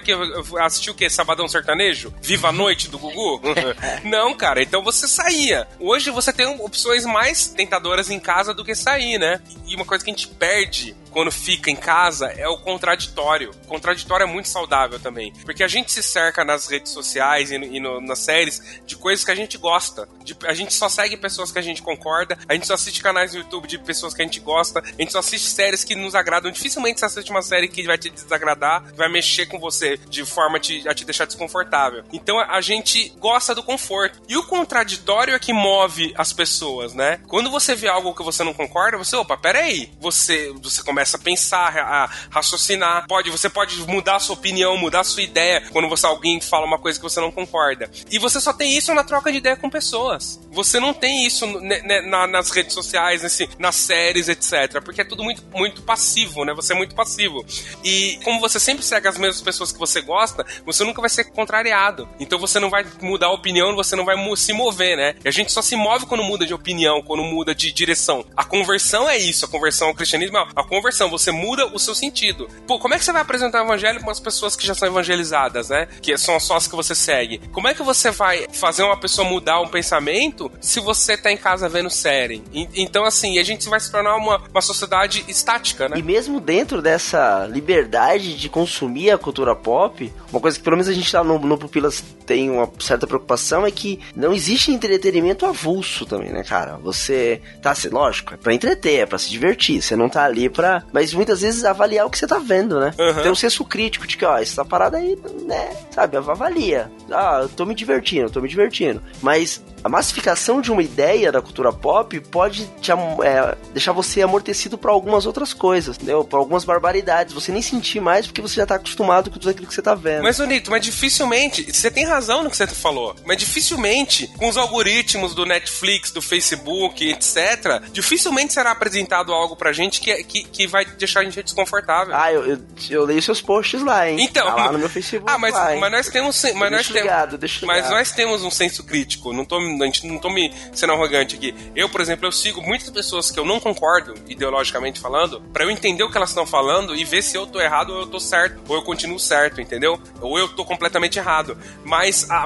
assistiu o quê? Sabadão Sertanejo? Viva a Noite do Gugu? não, cara. Então você saía. Hoje você tem opções mais tentadoras em casa do que sair, né? E uma coisa que a gente perde quando fica em casa é o contraditório. O contraditório é muito saudável também. Porque a gente se cerca nas redes sociais e, no, e no, nas séries de coisas que a gente gosta. De, a gente só segue pessoas que a gente concorda, a gente só assiste canais no YouTube de pessoas que a gente gosta, a gente só assiste séries que nos agradam. Dificilmente você assiste uma série que vai te desagradar, que vai mexer com você de forma a te, a te deixar desconfortável. Então a gente gosta do conforto. E o contraditório é que move as pessoas, né? Quando você vê algo que você não concorda, você, opa, peraí. Você, você começa a pensar, a raciocinar. Pode, você pode mudar a sua opinião, mudar sua ideia quando você alguém fala uma coisa que você não concorda. E você só tem isso na troca de ideia com pessoas. Você não tem isso na, nas redes sociais, nesse, nas séries, etc. Porque é tudo muito, muito passivo, né? Você é muito passivo. E como você sempre segue as mesmas pessoas que você gosta, você nunca vai ser contrariado. Então você não vai mudar a opinião, você não vai se mover, né? E a gente só se move quando muda de opinião, quando muda de direção. A conversão é isso, a conversão ao cristianismo é a conversão, você muda o seu sentido. Pô, como é que você vai apresentar o evangelho para as pessoas que já são evangelizadas, né? Que são só as que você segue. Como é que você vai fazer uma pessoa mudar um pensamento se você tá em casa vendo série? E, então, assim, a gente vai se tornar uma, uma sociedade estática, né? E mesmo dentro dessa liberdade de consumir a cultura pop, uma coisa que pelo menos a gente lá no, no Pupilas tem uma certa preocupação é que não existe entretenimento avulso também, né, cara? Você tá, lógico, é pra entreter, é pra se divertir, você não tá ali pra. Mas muitas vezes avaliar o que você tá vendo, né? Uhum. Tem um senso crítico de que, ó, essa parada aí, né, sabe, avalia. Ah, eu tô me divertindo, eu tô me divertindo. Mas a massificação de uma ideia da cultura pop pode te, é, deixar você amortecido para algumas outras coisas, entendeu? Para algumas barbaridades. Você nem sentir mais porque você já tá acostumado com tudo aquilo que você tá vendo. Mas, Bonito, mas dificilmente, você tem razão no que você falou, mas dificilmente, com os algoritmos do Netflix, do Facebook, etc., dificilmente será apresentado algo pra gente que, que, que vai deixar a gente desconfortável. Ah, eu, eu, eu leio seus posts lá, hein? Então. Tá lá no meu Facebook. Ah, mas, lá, mas nós temos. Mas nós ligado, temos, mas nós temos um senso crítico. Não tô a gente não tô me sendo arrogante aqui. Eu, por exemplo, eu sigo muitas pessoas que eu não concordo, ideologicamente falando, para eu entender o que elas estão falando e ver se eu tô errado ou eu tô certo, ou eu continuo certo, entendeu? Ou eu tô completamente errado. Mas, a,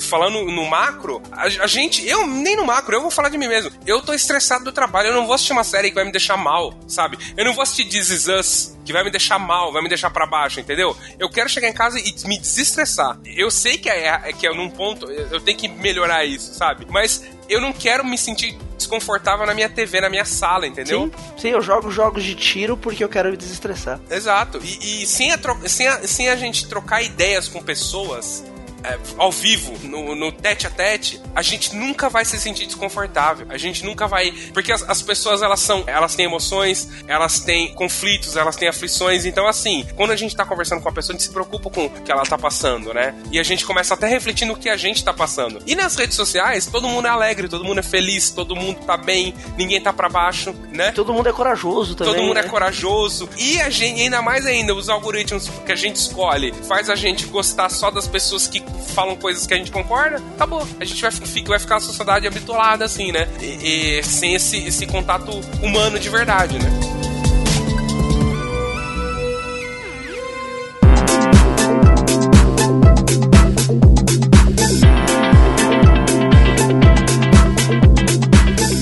falando no macro, a, a, gente, eu nem no macro, eu vou falar de mim mesmo. Eu tô estressado do trabalho, eu não vou assistir uma série que vai me deixar mal, sabe? Eu não vou assistir This Is Us, que vai me deixar mal, vai me deixar para baixo, entendeu? Eu quero chegar em casa e me desestressar. Eu sei que é, é que é num ponto, eu tenho que melhorar isso, sabe? Mas eu não quero me sentir desconfortável na minha TV, na minha sala, entendeu? Sim, sim eu jogo jogos de tiro porque eu quero me desestressar. Exato. E, e sem, a sem, a, sem a gente trocar ideias com pessoas, é, ao vivo, no, no tete a tete, a gente nunca vai se sentir desconfortável. A gente nunca vai. Porque as, as, pessoas, elas são. Elas têm emoções, elas têm conflitos, elas têm aflições. Então, assim, quando a gente tá conversando com a pessoa, a gente se preocupa com o que ela tá passando, né? E a gente começa até a refletir no que a gente tá passando. E nas redes sociais, todo mundo é alegre, todo mundo é feliz, todo mundo tá bem, ninguém tá para baixo, né? Todo mundo é corajoso também. Todo mundo é né? é corajoso. E a gente, ainda mais ainda, os algoritmos que a gente escolhe faz a gente gostar só das pessoas que falam coisas que a gente concorda, acabou. A gente vai, vai ficar uma sociedade habituada assim, né? E, e sem esse, esse contato humano de verdade, né?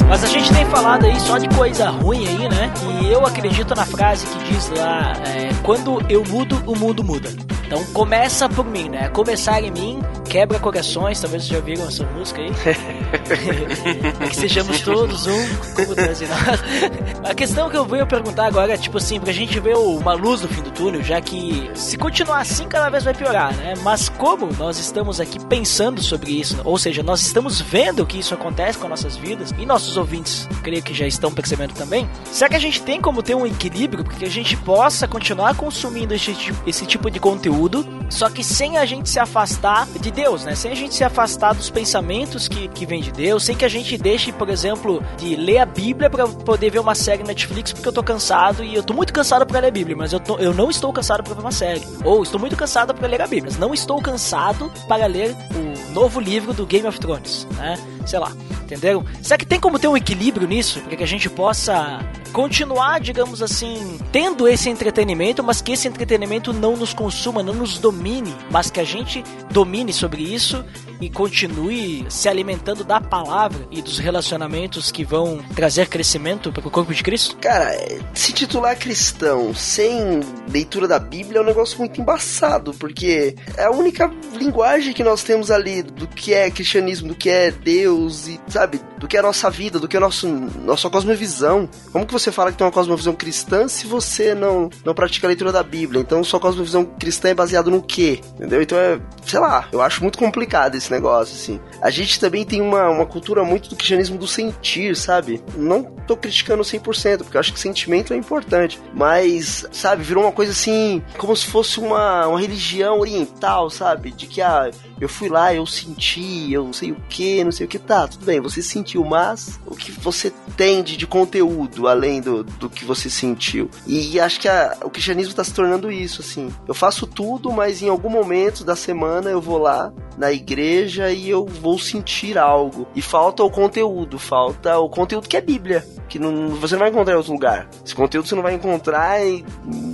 Mas a gente tem falado aí só de coisa ruim aí, né? E eu acredito na frase que diz lá: é, quando eu mudo, o mundo muda. Então começa por mim, né? Começar em mim, quebra corações, talvez vocês já viram essa música aí. é que sejamos todos um, como Deus e nós. A questão que eu venho perguntar agora é, tipo assim, pra gente ver uma luz no fim do túnel, já que se continuar assim, cada vez vai piorar, né? Mas como nós estamos aqui pensando sobre isso, ou seja, nós estamos vendo que isso acontece com nossas vidas, e nossos ouvintes, creio que já estão percebendo também, será que a gente tem como ter um equilíbrio para que a gente possa continuar consumindo esse, esse tipo de conteúdo? Conteúdo, só que sem a gente se afastar de Deus, né? Sem a gente se afastar dos pensamentos que, que vem de Deus, sem que a gente deixe, por exemplo, de ler a Bíblia para poder ver uma série Netflix porque eu tô cansado e eu tô muito cansado para ler a Bíblia, mas eu, tô, eu não estou cansado para ver uma série. Ou estou muito cansado para ler a Bíblia, mas não estou cansado para ler o novo livro do Game of Thrones, né? Sei lá, entenderam? Será que tem como ter um equilíbrio nisso para que a gente possa continuar, digamos assim, tendo esse entretenimento, mas que esse entretenimento não nos consuma, não nos domine, mas que a gente domine sobre isso e continue se alimentando da palavra e dos relacionamentos que vão trazer crescimento para o corpo de Cristo? Cara, é, se titular cristão sem leitura da Bíblia é um negócio muito embaçado, porque é a única linguagem que nós temos ali do que é cristianismo, do que é Deus e, sabe, do que é a nossa vida, do que é a nosso, nossa cosmovisão. Como que você fala que tem uma cosmovisão cristã se você não, não pratica a leitura da Bíblia? Então sua cosmovisão cristã é baseada no quê? Entendeu? Então é, sei lá, eu acho muito complicado esse negócio, assim. A gente também tem uma, uma cultura muito do cristianismo do sentir, sabe? Não tô criticando 100%, porque eu acho que sentimento é importante, mas, sabe, virou uma coisa assim, como se fosse uma, uma religião oriental, sabe? De que, ah, eu fui lá, eu senti, eu sei o que, não sei o que, tá, tudo bem, você sentiu, mas o que você tem de, de conteúdo além do, do que você sentiu? E acho que a, o cristianismo tá se tornando isso, assim. Eu faço tudo, mas em algum momento da semana eu vou lá na igreja e eu vou sentir algo. E falta o conteúdo, falta o conteúdo que é Bíblia, que não, você não vai encontrar em outro lugar. Esse conteúdo você não vai encontrar em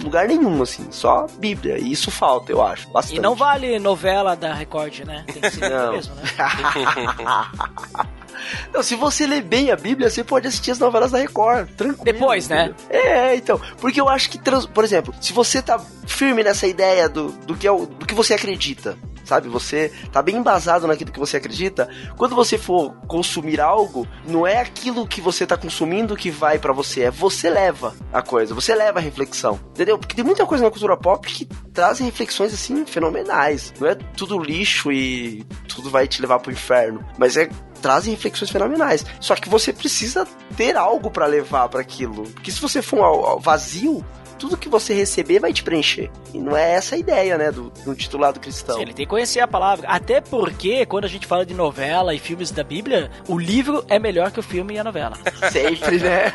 lugar nenhum, assim, só Bíblia. E isso falta, eu acho, bastante. E não vale novela da Record, né? Tem que ser mesmo, né? Não, se você ler bem a Bíblia, você pode assistir as novelas da Record, tranquilo. Depois, né? É, então. Porque eu acho que, por exemplo, se você tá firme nessa ideia do, do, que, é o, do que você acredita, sabe? Você tá bem embasado naquilo que você acredita. Quando você for consumir algo, não é aquilo que você tá consumindo que vai pra você, é você leva a coisa, você leva a reflexão, entendeu? Porque tem muita coisa na cultura pop que trazem reflexões assim fenomenais. Não é tudo lixo e tudo vai te levar pro inferno, mas é trazem reflexões fenomenais. Só que você precisa ter algo pra levar pra aquilo, porque se você for um vazio, tudo que você receber vai te preencher. E não é essa a ideia, né, do, do titulado cristão. Sim, ele tem que conhecer a palavra. Até porque, quando a gente fala de novela e filmes da Bíblia, o livro é melhor que o filme e a novela. Sempre, né?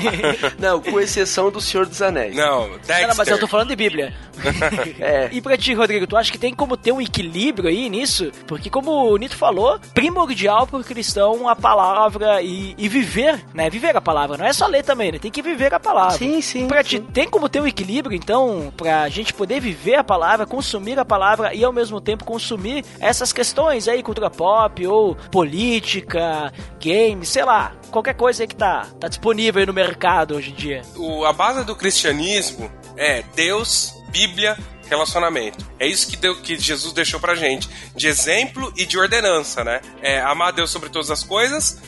não, com exceção do Senhor dos Anéis. Não, Dexter. Não, mas eu tô falando de Bíblia. É. E pra ti, Rodrigo, tu acha que tem como ter um equilíbrio aí nisso? Porque, como o Nito falou, primordial pro cristão a palavra e, e viver, né? Viver a palavra. Não é só ler também, né? Tem que viver a palavra. Sim, sim. Pra sim. ti, tem como ter um equilíbrio, então, pra gente poder viver a palavra, consumir a palavra e ao mesmo tempo consumir essas questões aí, cultura pop ou política, games, sei lá, qualquer coisa aí que tá, tá disponível aí no mercado hoje em dia. O- a base do cristianismo é Deus, Bíblia, relacionamento. É isso que, deu, que Jesus deixou pra gente, de exemplo e de ordenança, né? É, amar a Deus sobre todas as coisas,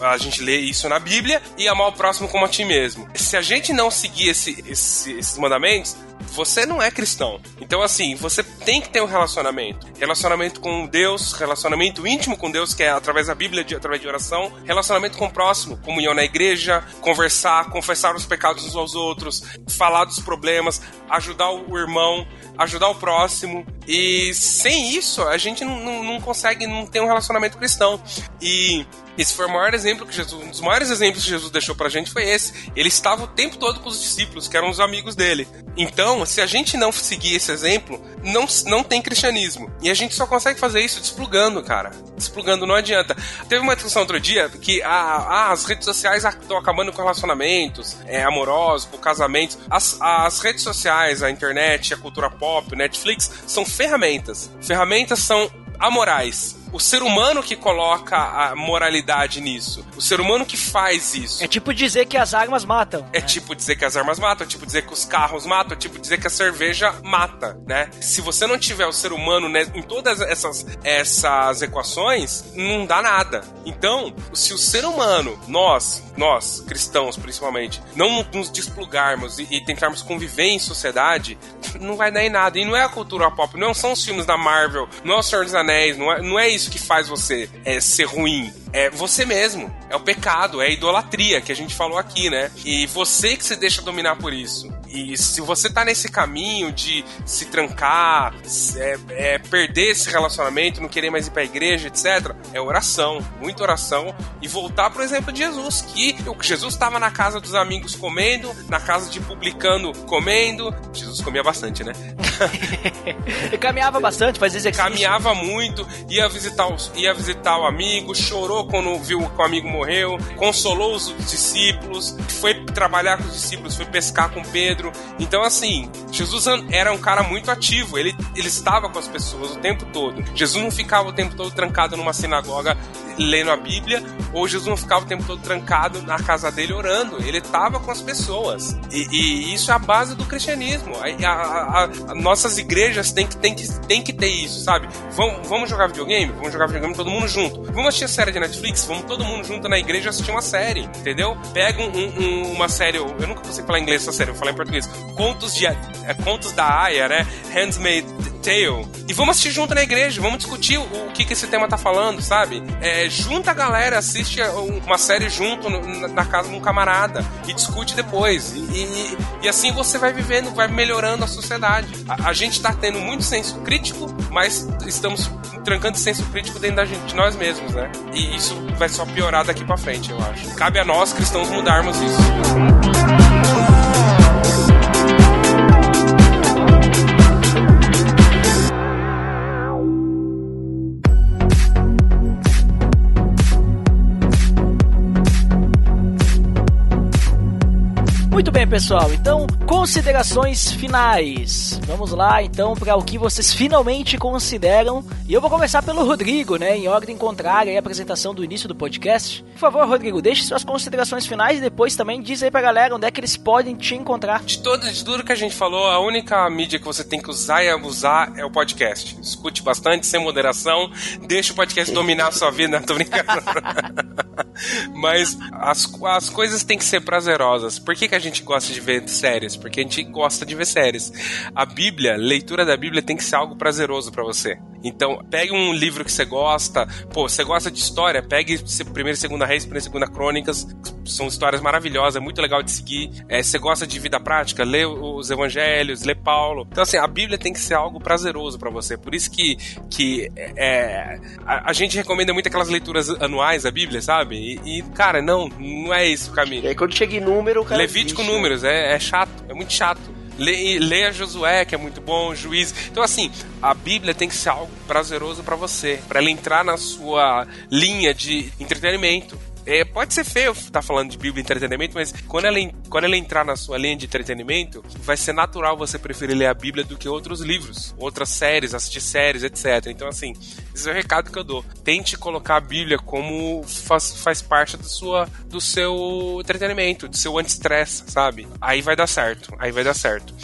a gente lê isso na Bíblia, e amar o próximo como a ti mesmo. Se a gente não seguir esse- esse- esses mandamentos, você não é cristão. Então, assim, você tem que ter um relacionamento. Relacionamento com Deus, relacionamento íntimo com Deus, que é através da Bíblia, de- através de oração. Relacionamento com o próximo, comunhão na igreja, conversar, confessar os pecados uns aos outros, falar dos problemas, ajudar o irmão, ajudar o próximo. E sem isso, a gente não, não- não consegue não ter um relacionamento cristão. E esse foi o maior exemplo que Jesus, um dos maiores exemplos que Jesus deixou pra gente foi esse. Ele estava o tempo todo com os discípulos, que eram os amigos dele. Então, se a gente não seguir esse exemplo, não, não tem cristianismo. E a gente só consegue fazer isso desplugando, cara. Desplugando não adianta. Teve uma discussão outro dia que ah, as redes sociais estão acabando com relacionamentos é, amorosos, com casamentos. As, as redes sociais, a internet, a cultura pop, o Netflix, são ferramentas. Ferramentas são amorais. O ser humano que coloca a moralidade nisso. O ser humano que faz isso. É tipo dizer que as armas matam. É tipo dizer que as armas matam, é tipo dizer que os carros matam, é tipo dizer que a cerveja mata, né? Se você não tiver o ser humano né, em todas essas, essas equações, não dá nada. Então, se o ser humano, nós, nós, cristãos principalmente, não nos desplugarmos e, e tentarmos conviver em sociedade, não vai dar em nada. E não é a cultura pop, não são os filmes da Marvel, não é o Senhor dos Anéis, não é, não é isso que faz você é, ser ruim é você mesmo. É o pecado, é a idolatria que a gente falou aqui, né? E você que se deixa dominar por isso. E se você tá nesse caminho de se trancar, é, é, perder esse relacionamento, não querer mais ir pra igreja, etc., é oração, muita oração. E voltar pro exemplo de Jesus, que Jesus estava na casa dos amigos comendo, na casa de publicano comendo. Jesus comia bastante, né? Ele caminhava bastante, fazia exercício. caminhava muito, ia visitar, os, ia visitar o amigo, chorou quando viu que o amigo morreu, consolou os discípulos, foi trabalhar com os discípulos, foi pescar com Pedro. Então, assim, Jesus era um cara muito ativo, ele, ele estava com as pessoas o tempo todo. Jesus não ficava o tempo todo trancado numa sinagoga lendo a Bíblia, ou Jesus não ficava o tempo todo trancado na casa dele orando, ele estava com as pessoas. E, e, isso é a base do cristianismo. A, a, a, nossas igrejas têm que, têm, que, têm que ter isso, sabe? Vamos, vamos jogar videogame? Vamos jogar videogame todo mundo junto. Vamos assistir a série de Netflix? Vamos todo mundo junto na igreja assistir uma série, entendeu? Pega um, um, uma série, eu nunca consigo falar inglês essa série, eu falar em português. Contos, de, é, contos da Aya, né? Handmaid Tale. E vamos assistir junto na igreja, vamos discutir o, o que, que esse tema tá falando, sabe? É, junta a galera, assiste uma série junto no, na casa de um camarada e discute depois. E, e, e, assim você vai vivendo, vai melhorando a sociedade. A, a gente tá tendo muito senso crítico, mas estamos trancando senso crítico dentro da gente, de nós mesmos, né? E isso vai só piorar daqui para frente, eu acho. Cabe a nós, cristãos, mudarmos isso. Muito bem, pessoal. Então, considerações finais. Vamos lá, então, para o que vocês finalmente consideram. E eu vou começar pelo Rodrigo, né? Em ordem contrária à apresentação do início do podcast. Por favor, Rodrigo, deixe suas considerações finais e depois também diz aí pra galera onde é que eles podem te encontrar. De, todo, de tudo que a gente falou, a única mídia que você tem que usar e abusar é o podcast. Escute bastante, sem moderação. Deixa o podcast dominar a sua vida. Não, tô brincando. Mas as, as coisas têm que ser prazerosas. Por que, que a gente gosta de ver séries? Porque a gente gosta de ver séries. A Bíblia, leitura da Bíblia tem que ser algo prazeroso para você. Então, pegue um livro que você gosta. Pô, você gosta de história? Pegue primeira e segunda Reis, primeira e segunda Crônicas. São histórias maravilhosas, é muito legal de seguir. É, você gosta de vida prática? Lê os evangelhos, lê Paulo. Então, assim, a Bíblia tem que ser algo prazeroso para você. Por isso que, que é, a, a, gente recomenda muito aquelas leituras anuais da Bíblia, sabe? E, e cara, não, não é isso o caminho. E aí, quando chega em número, cara. Levítico números, é, é chato, é muito chato. Leia Josué, que é muito bom, Juiz. Então, assim, a Bíblia tem que ser algo prazeroso para você, para ela entrar na sua linha de entretenimento. É, pode ser feio estar tá falando de Bíblia e entretenimento, mas quando ela, quando ela entrar na sua linha de entretenimento, vai ser natural você preferir ler a Bíblia do que outros livros, outras séries, assistir séries, etc. Então, assim, esse é o recado que eu dou. Tente colocar a Bíblia como faz, faz parte do, sua, do seu entretenimento, do seu anti-stress, sabe? Aí vai dar certo, aí vai dar certo.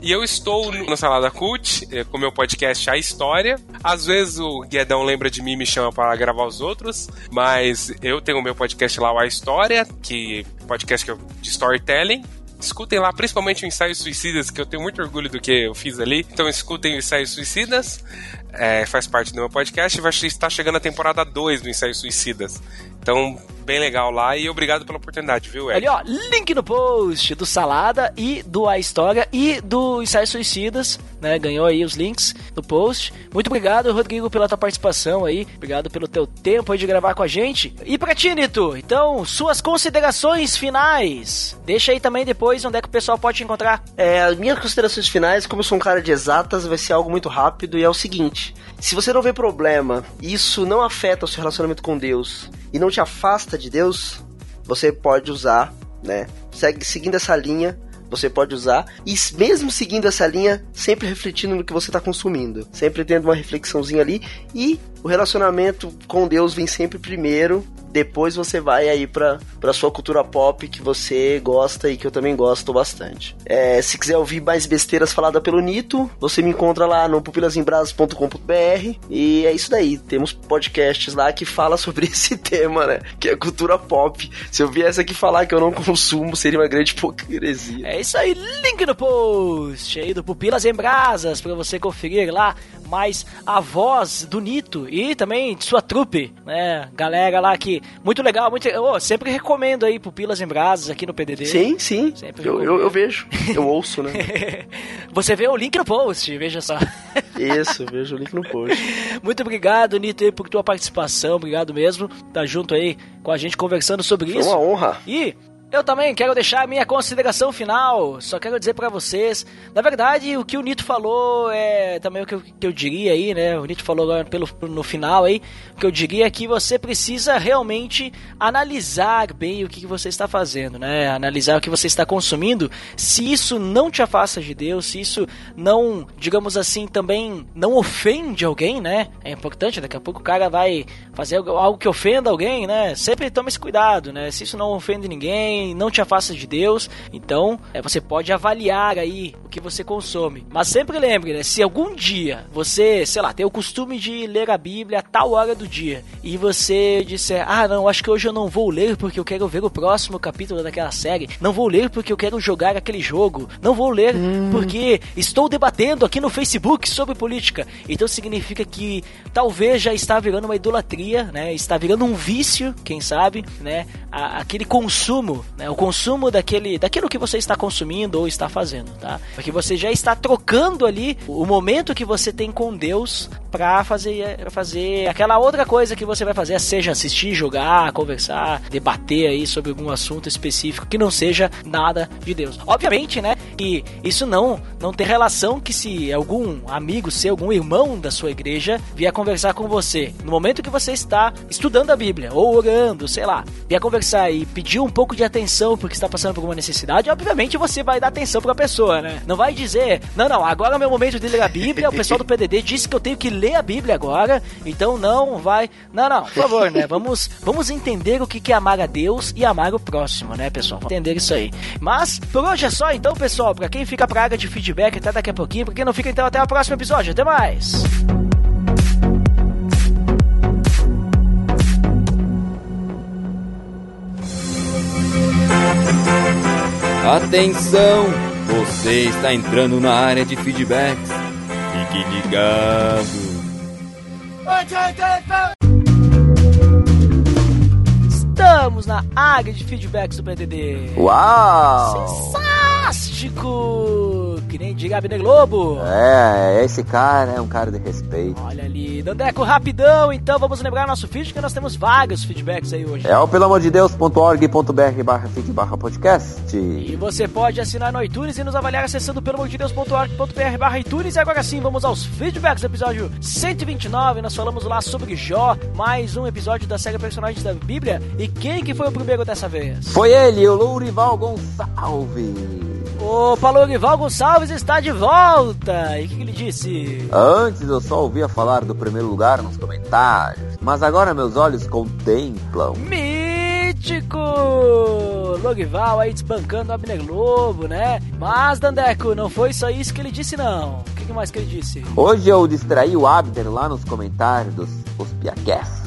E eu estou no Salada Cult, eh, com meu podcast A História. Às vezes o Guedão lembra de mim e me chama para gravar os outros, mas eu tenho o meu podcast lá, A História, que podcast que eu, de storytelling, escutem lá, principalmente o Ensaio Suicidas, que eu tenho muito orgulho do que eu fiz ali. Então escutem o Ensaio Suicidas, é, faz parte do meu podcast. Vai estar chegando a temporada 2 do Ensaio Suicidas. Então, bem legal lá e obrigado pela oportunidade, viu, Ed? Ali, ó, link no post do Salada e do A História e do Ensaios Suicidas, né? Ganhou aí os links no post. Muito obrigado, Rodrigo, pela tua participação aí. Obrigado pelo teu tempo aí de gravar com a gente. E pra ti, Nito, então, suas considerações finais. Deixa aí também depois onde é que o pessoal pode te encontrar. É, as minhas considerações finais, como eu sou um cara de exatas, vai ser algo muito rápido e é o seguinte: se você não vê problema, isso não afeta o seu relacionamento com Deus e não te afasta de Deus, você pode usar, né? Segue, seguindo essa linha, você pode usar. E mesmo seguindo essa linha, sempre refletindo no que você está consumindo, sempre tendo uma reflexãozinha ali. E o relacionamento com Deus vem sempre primeiro depois você vai aí pra, sua cultura pop que você gosta e que eu também gosto bastante. É, se quiser ouvir mais besteiras faladas pelo Nito, você me encontra lá no pupilasembrasas.com.br e é isso daí. Temos podcasts lá que fala sobre esse tema, né? Que é cultura pop. Se eu viesse aqui falar que eu não consumo, seria uma grande hipocrisia. É isso aí, link no post aí do Pupilas em Brasas pra você conferir lá mais a voz do Nito e também de sua trupe, né? Galera lá que muito legal, muito oh, sempre recomendo aí Pupilas em Brasas aqui no PDD. Sim, sim. Eu, eu, eu, vejo, eu ouço, né? Você vê o link no post, veja só. Isso, vejo o link no post. Muito obrigado, Nito, por tua participação, obrigado mesmo. Tá junto aí com a gente conversando sobre Foi isso. uma honra. E Eu também quero deixar a minha consideração final. Só quero dizer para vocês, na verdade, o que o Nito falou é também o que eu, que eu diria aí, né? O Nito falou pelo, no final aí, o que eu diria é que você precisa realmente analisar bem o que você está fazendo, né? Analisar o que você está consumindo. Se isso não te afasta de Deus, se isso não, digamos assim, também não ofende alguém, né? É importante, daqui a pouco o cara vai fazer algo que ofenda alguém, né? Sempre tome esse cuidado, né? Se isso não ofende ninguém não te afasta de Deus. Então, é, você pode avaliar aí o que você consome. Mas sempre lembre, né? Se algum dia você, sei lá, tem o costume de ler a Bíblia a tal hora do dia e você disser, ah, não, acho que hoje eu não vou ler porque eu quero ver o próximo capítulo daquela série, não vou ler porque eu quero jogar aquele jogo, não vou ler hum. porque estou debatendo aqui no Facebook sobre política. Então significa que talvez já está virando uma idolatria, né? Está virando um vício, quem sabe, né? A, aquele consumo né? O consumo daquele, daquilo que você está consumindo ou está fazendo, tá? Porque você já está trocando ali o momento que você tem com Deus para fazer, fazer aquela outra coisa que você vai fazer, seja assistir, jogar, conversar, debater aí sobre algum assunto específico que não seja nada de Deus. Obviamente, né? Que isso não não tem relação que se algum amigo seu, algum irmão da sua igreja vier conversar com você no momento que você está estudando a Bíblia ou orando, sei lá, vier conversar e pedir um pouco de atenção porque está passando por uma necessidade, obviamente você vai dar atenção para a pessoa, né? Não vai dizer, não, não, agora é o meu momento de ler a Bíblia, o pessoal do PDD disse que eu tenho que ler a Bíblia agora, então não vai. Não, não, por favor, né? Vamos, vamos entender o que é amar a Deus e amar o próximo, né, pessoal? Vamos entender isso aí. Mas por hoje é só, então, pessoal. Para quem fica pra área de feedback, até daqui a pouquinho. Pra quem não fica, então, até o próximo episódio. Até mais! Atenção! Você está entrando na área de feedbacks. Fique ligado! Estamos na área de feedbacks do PDD. Uau! Fantástico! que nem diga Abner Globo. É, esse cara é um cara de respeito. Olha ali, Dandeco, rapidão, então vamos lembrar nosso feed que nós temos vários feedbacks aí hoje. É o pelo amor de Deus.org.br barra feed barra podcast. E você pode assinar no iTunes e nos avaliar acessando pelo amor de Deus.org.br barra iTunes. E agora sim, vamos aos feedbacks do episódio 129. Nós falamos lá sobre Jó, mais um episódio da série Personagens da Bíblia. E quem que foi o primeiro dessa vez? Foi ele, o Lourival Gonçalves. O Paulo Rival Gonçalves está de volta. E o que, que ele disse? Antes eu só ouvia falar do primeiro lugar nos comentários, mas agora meus olhos contemplam. Mítico! Logival aí desbancando o Abner Globo, né? Mas, Dandeco, não foi só isso que ele disse, não. O que, que mais que ele disse? Hoje eu distraí o Abner lá nos comentários dos Ospiacast.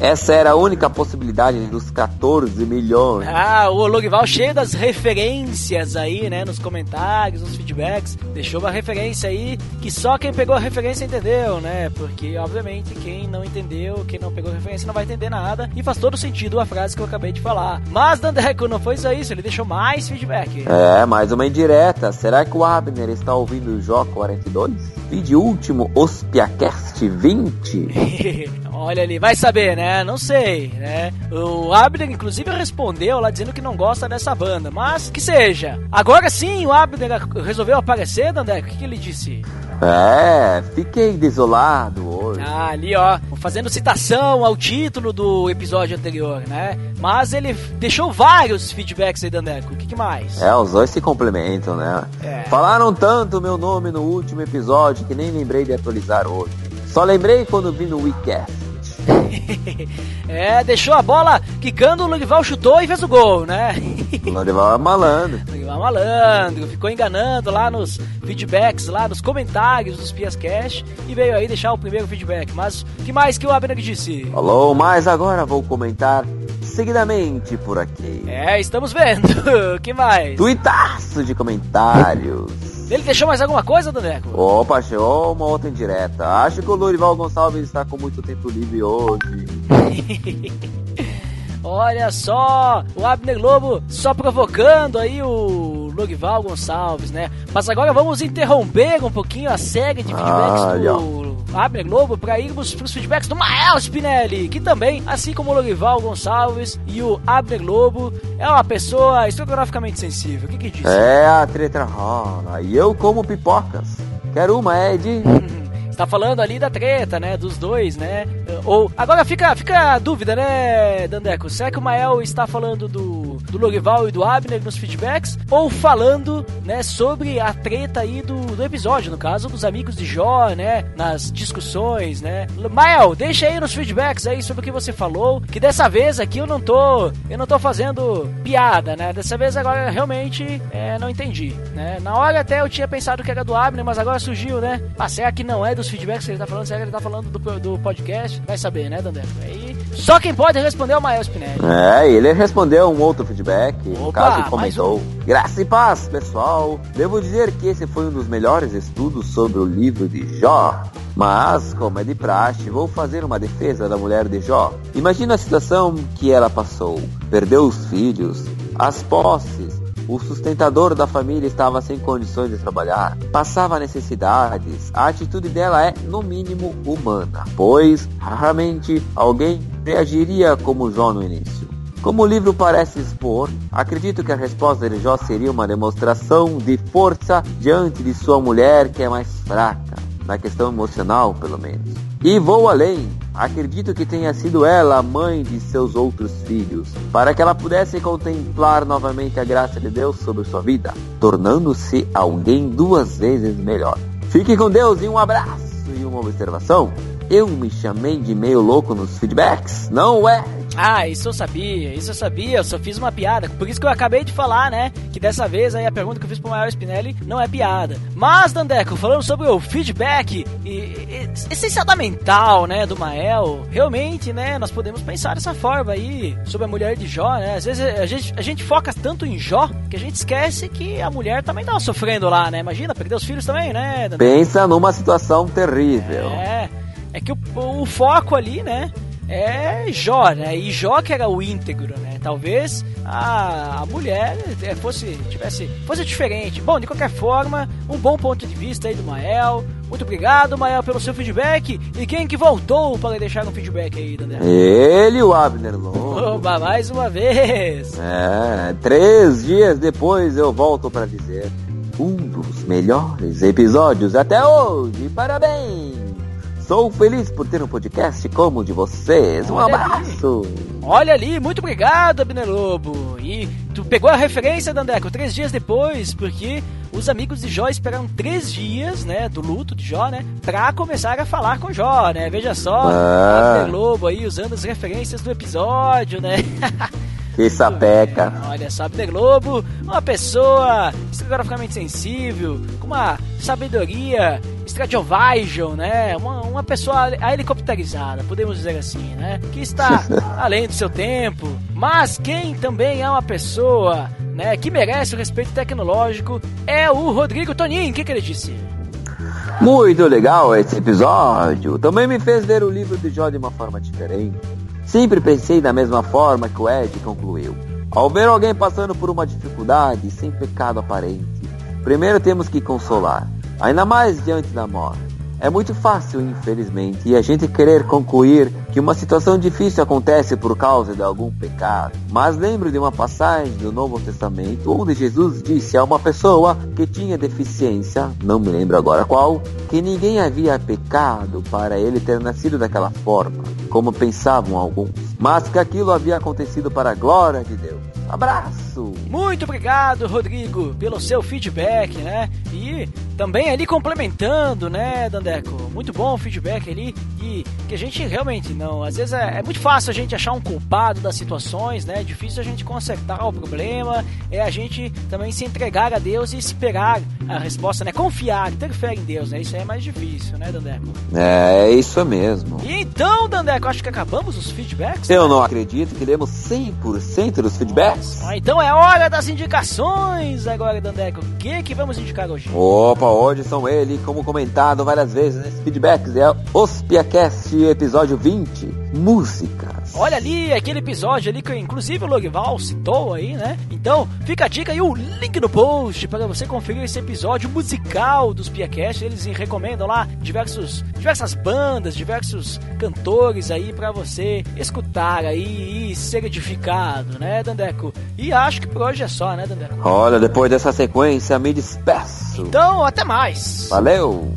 Essa era a única possibilidade dos 14 milhões. Ah, o Logival cheio das referências aí, né? Nos comentários, nos feedbacks. Deixou uma referência aí que só quem pegou a referência entendeu, né? Porque, obviamente, quem não entendeu, quem não pegou a referência não vai entender nada. E faz todo sentido a frase que eu acabei de falar. Mas, Dandeco, não foi só isso. Ele deixou mais feedback. É, mais uma indireta. Será que o Abner está ouvindo o Jó 42? Vídeo último, Ospiacast 20? Olha ali, vai saber, né? Não sei, né? O Abner, inclusive, respondeu lá dizendo que não gosta dessa banda, mas que seja. Agora sim, o Abner resolveu aparecer, Dandé? O que, que ele disse? É, fiquei desolado hoje. Ah, ali ó, fazendo citação ao título do episódio anterior, né? Mas ele deixou vários feedbacks aí, Dandeco. O que, que, mais? É, os dois se complementam, né? É. Falaram tanto meu nome no último episódio que nem lembrei de atualizar hoje. Só lembrei quando vi no WeCast. é, deixou a bola quicando, o Lurival chutou e fez o gol, né? o Lurival é malandro. Lurival é malandro, ficou enganando lá nos feedbacks, lá nos comentários dos Pias Cash e veio aí deixar o primeiro feedback. Mas o que mais que o Abner disse? Falou, mas agora vou comentar seguidamente por aqui. É, estamos vendo. O que mais? Tuitaço de comentários. Ele deixou mais alguma coisa, Doneco? Opa, chegou uma outra indireta. Acho que o Lurival Gonçalves está com muito tempo livre hoje. Olha só, o Abner Globo só provocando aí o Logival Gonçalves, né? Mas agora vamos interromper um pouquinho a série de feedbacks do Abner Globo para irmos pros feedbacks do Mael Spinelli, que também, assim como o Lorival Gonçalves e o Abner Globo, é uma pessoa estrogonoficamente sensível. O que que diz? É, a treta rola. E eu como pipocas. Quero uma, Ed? tá falando ali da treta, né? Dos dois, né? Ou. Agora fica, fica a dúvida, né, Dandeco? Será que o Mael está falando do, do Lorival e do Abner nos feedbacks? Ou falando, né, sobre a treta aí do, do episódio, no caso, dos amigos de Jó, né? Nas discussões, né? Mael, deixa aí nos feedbacks aí sobre o que você falou. Que dessa vez aqui eu não tô. Eu não tô fazendo piada, né? Dessa vez agora realmente é, não entendi, né? Na hora até eu tinha pensado que era do Abner, mas agora surgiu, né? Ah, será que não é dos feedbacks que ele tá falando, será que ele tá falando do, do podcast? Vai saber, né, Dandeco? Aí, só quem pode responder é o Mael Spinelli. É, ele respondeu um outro feedback, Opa, no caso comentou. Um. Graça e paz, pessoal. Devo dizer que esse foi um dos melhores estudos sobre o livro de Jó. Mas, como é de praxe, vou fazer uma defesa da mulher de Jó. Imagina a situação que ela passou. Perdeu os filhos, as posses, o sustentador da família estava sem condições de trabalhar, passava necessidades. A atitude dela é, no mínimo, humana, pois raramente alguém reagiria como Jó no início. Como o livro parece expor, acredito que a resposta de Jó seria uma demonstração de força diante de sua mulher que é mais fraca, na questão emocional, pelo menos. E vou além, Acredito que tenha sido ela a mãe de seus outros filhos, para que ela pudesse contemplar novamente a graça de Deus sobre sua vida, tornando-se alguém duas vezes melhor. Fique com Deus e um abraço e uma observação. Eu me chamei de meio louco nos feedbacks, não é? Ah, isso eu sabia, isso eu sabia, eu só fiz uma piada. Por isso que eu acabei de falar, né? Que dessa vez aí a pergunta que eu fiz pro Maior Spinelli não é piada. Mas, Dandeco, falando sobre o feedback e, e, essencial da mental, né, do Mael, realmente, né, nós podemos pensar dessa forma aí sobre a mulher de Jó, né? Às vezes a gente, a gente foca tanto em Jó que a gente esquece que a mulher também tava sofrendo lá, né? Imagina, perder os filhos também, né? Dandeco? Pensa numa situação terrível. É, é que o, o foco ali, né? É Jó, né? E Jó que era o íntegro, né? Talvez a, a mulher é, fosse tivesse fosse diferente. Bom, de qualquer forma, um bom ponto de vista aí do Mael. Muito obrigado, Mael, pelo seu feedback. E quem que voltou para deixar um feedback aí, Daniel? Ele, o Abner Longo. Oba, mais uma vez. É, três dias depois eu volto para dizer um dos melhores episódios até hoje. Parabéns! Sou feliz por ter um podcast como o de vocês. Um Olha abraço. Ali. Olha ali, muito obrigado, Abner Lobo. E tu pegou a referência, Dandeco, três dias depois, porque os amigos de Jó esperaram três dias, né, do luto de Jó, né, pra começar a falar com Jó, né? Veja só, ah. Abner Lobo aí usando as referências do episódio, né? Que sapeca. Olha só, Abner Globo, uma pessoa estrograficamente sensível, com uma sabedoria Stradivarius, né? Uma, uma pessoa helicopterizada, podemos dizer assim, né? Que está além do seu tempo. Mas quem também é uma pessoa, né? Que merece o respeito tecnológico é o Rodrigo Tonin. O que, que ele disse? Muito legal esse episódio. Também me fez ler o livro de Jó de uma forma diferente. Sempre pensei da mesma forma que o Ed concluiu. Ao ver alguém passando por uma dificuldade sem pecado aparente, primeiro temos que consolar, ainda mais diante da morte. É muito fácil, infelizmente, a gente querer concluir que uma situação difícil acontece por causa de algum pecado. Mas lembro de uma passagem do Novo Testamento onde Jesus disse a uma pessoa que tinha deficiência, não me lembro agora qual, que ninguém havia pecado para ele ter nascido daquela forma, como pensavam alguns, mas que aquilo havia acontecido para a glória de Deus. Abraço! Muito obrigado, Rodrigo, pelo seu feedback, né? E também ali complementando, né, Dandeco? Muito bom o feedback ali e que a gente realmente não, às vezes é, é, muito fácil a gente achar um culpado das situações, né? É difícil a gente consertar o problema, é a gente também se entregar a Deus e esperar a resposta, né? Confiar, ter fé em Deus, né? Isso aí é mais difícil, né, Dandeco? É, é isso mesmo. E então, Dandeco, acho que acabamos os feedbacks. Eu né? não acredito que demos 100% dos feedbacks. Ah, então é é hora das indicações agora, Dandeco. O que que vamos indicar hoje? Opa, hoje são ele, como comentado várias vezes nesse feedbacks, é os Piacast episódio 20, músicas. Olha ali, aquele episódio ali que inclusive o Logval citou aí, né? Então, fica a dica e o link no post para você conferir esse episódio musical dos Piacast. Eles recomendam lá diversos, diversas bandas, diversos cantores aí para você escutar aí e ser edificado, né, Dandeco? E acho que por hoje é só, né, Dandeco? Olha, depois dessa sequência, me despeço. Então, até mais. Valeu!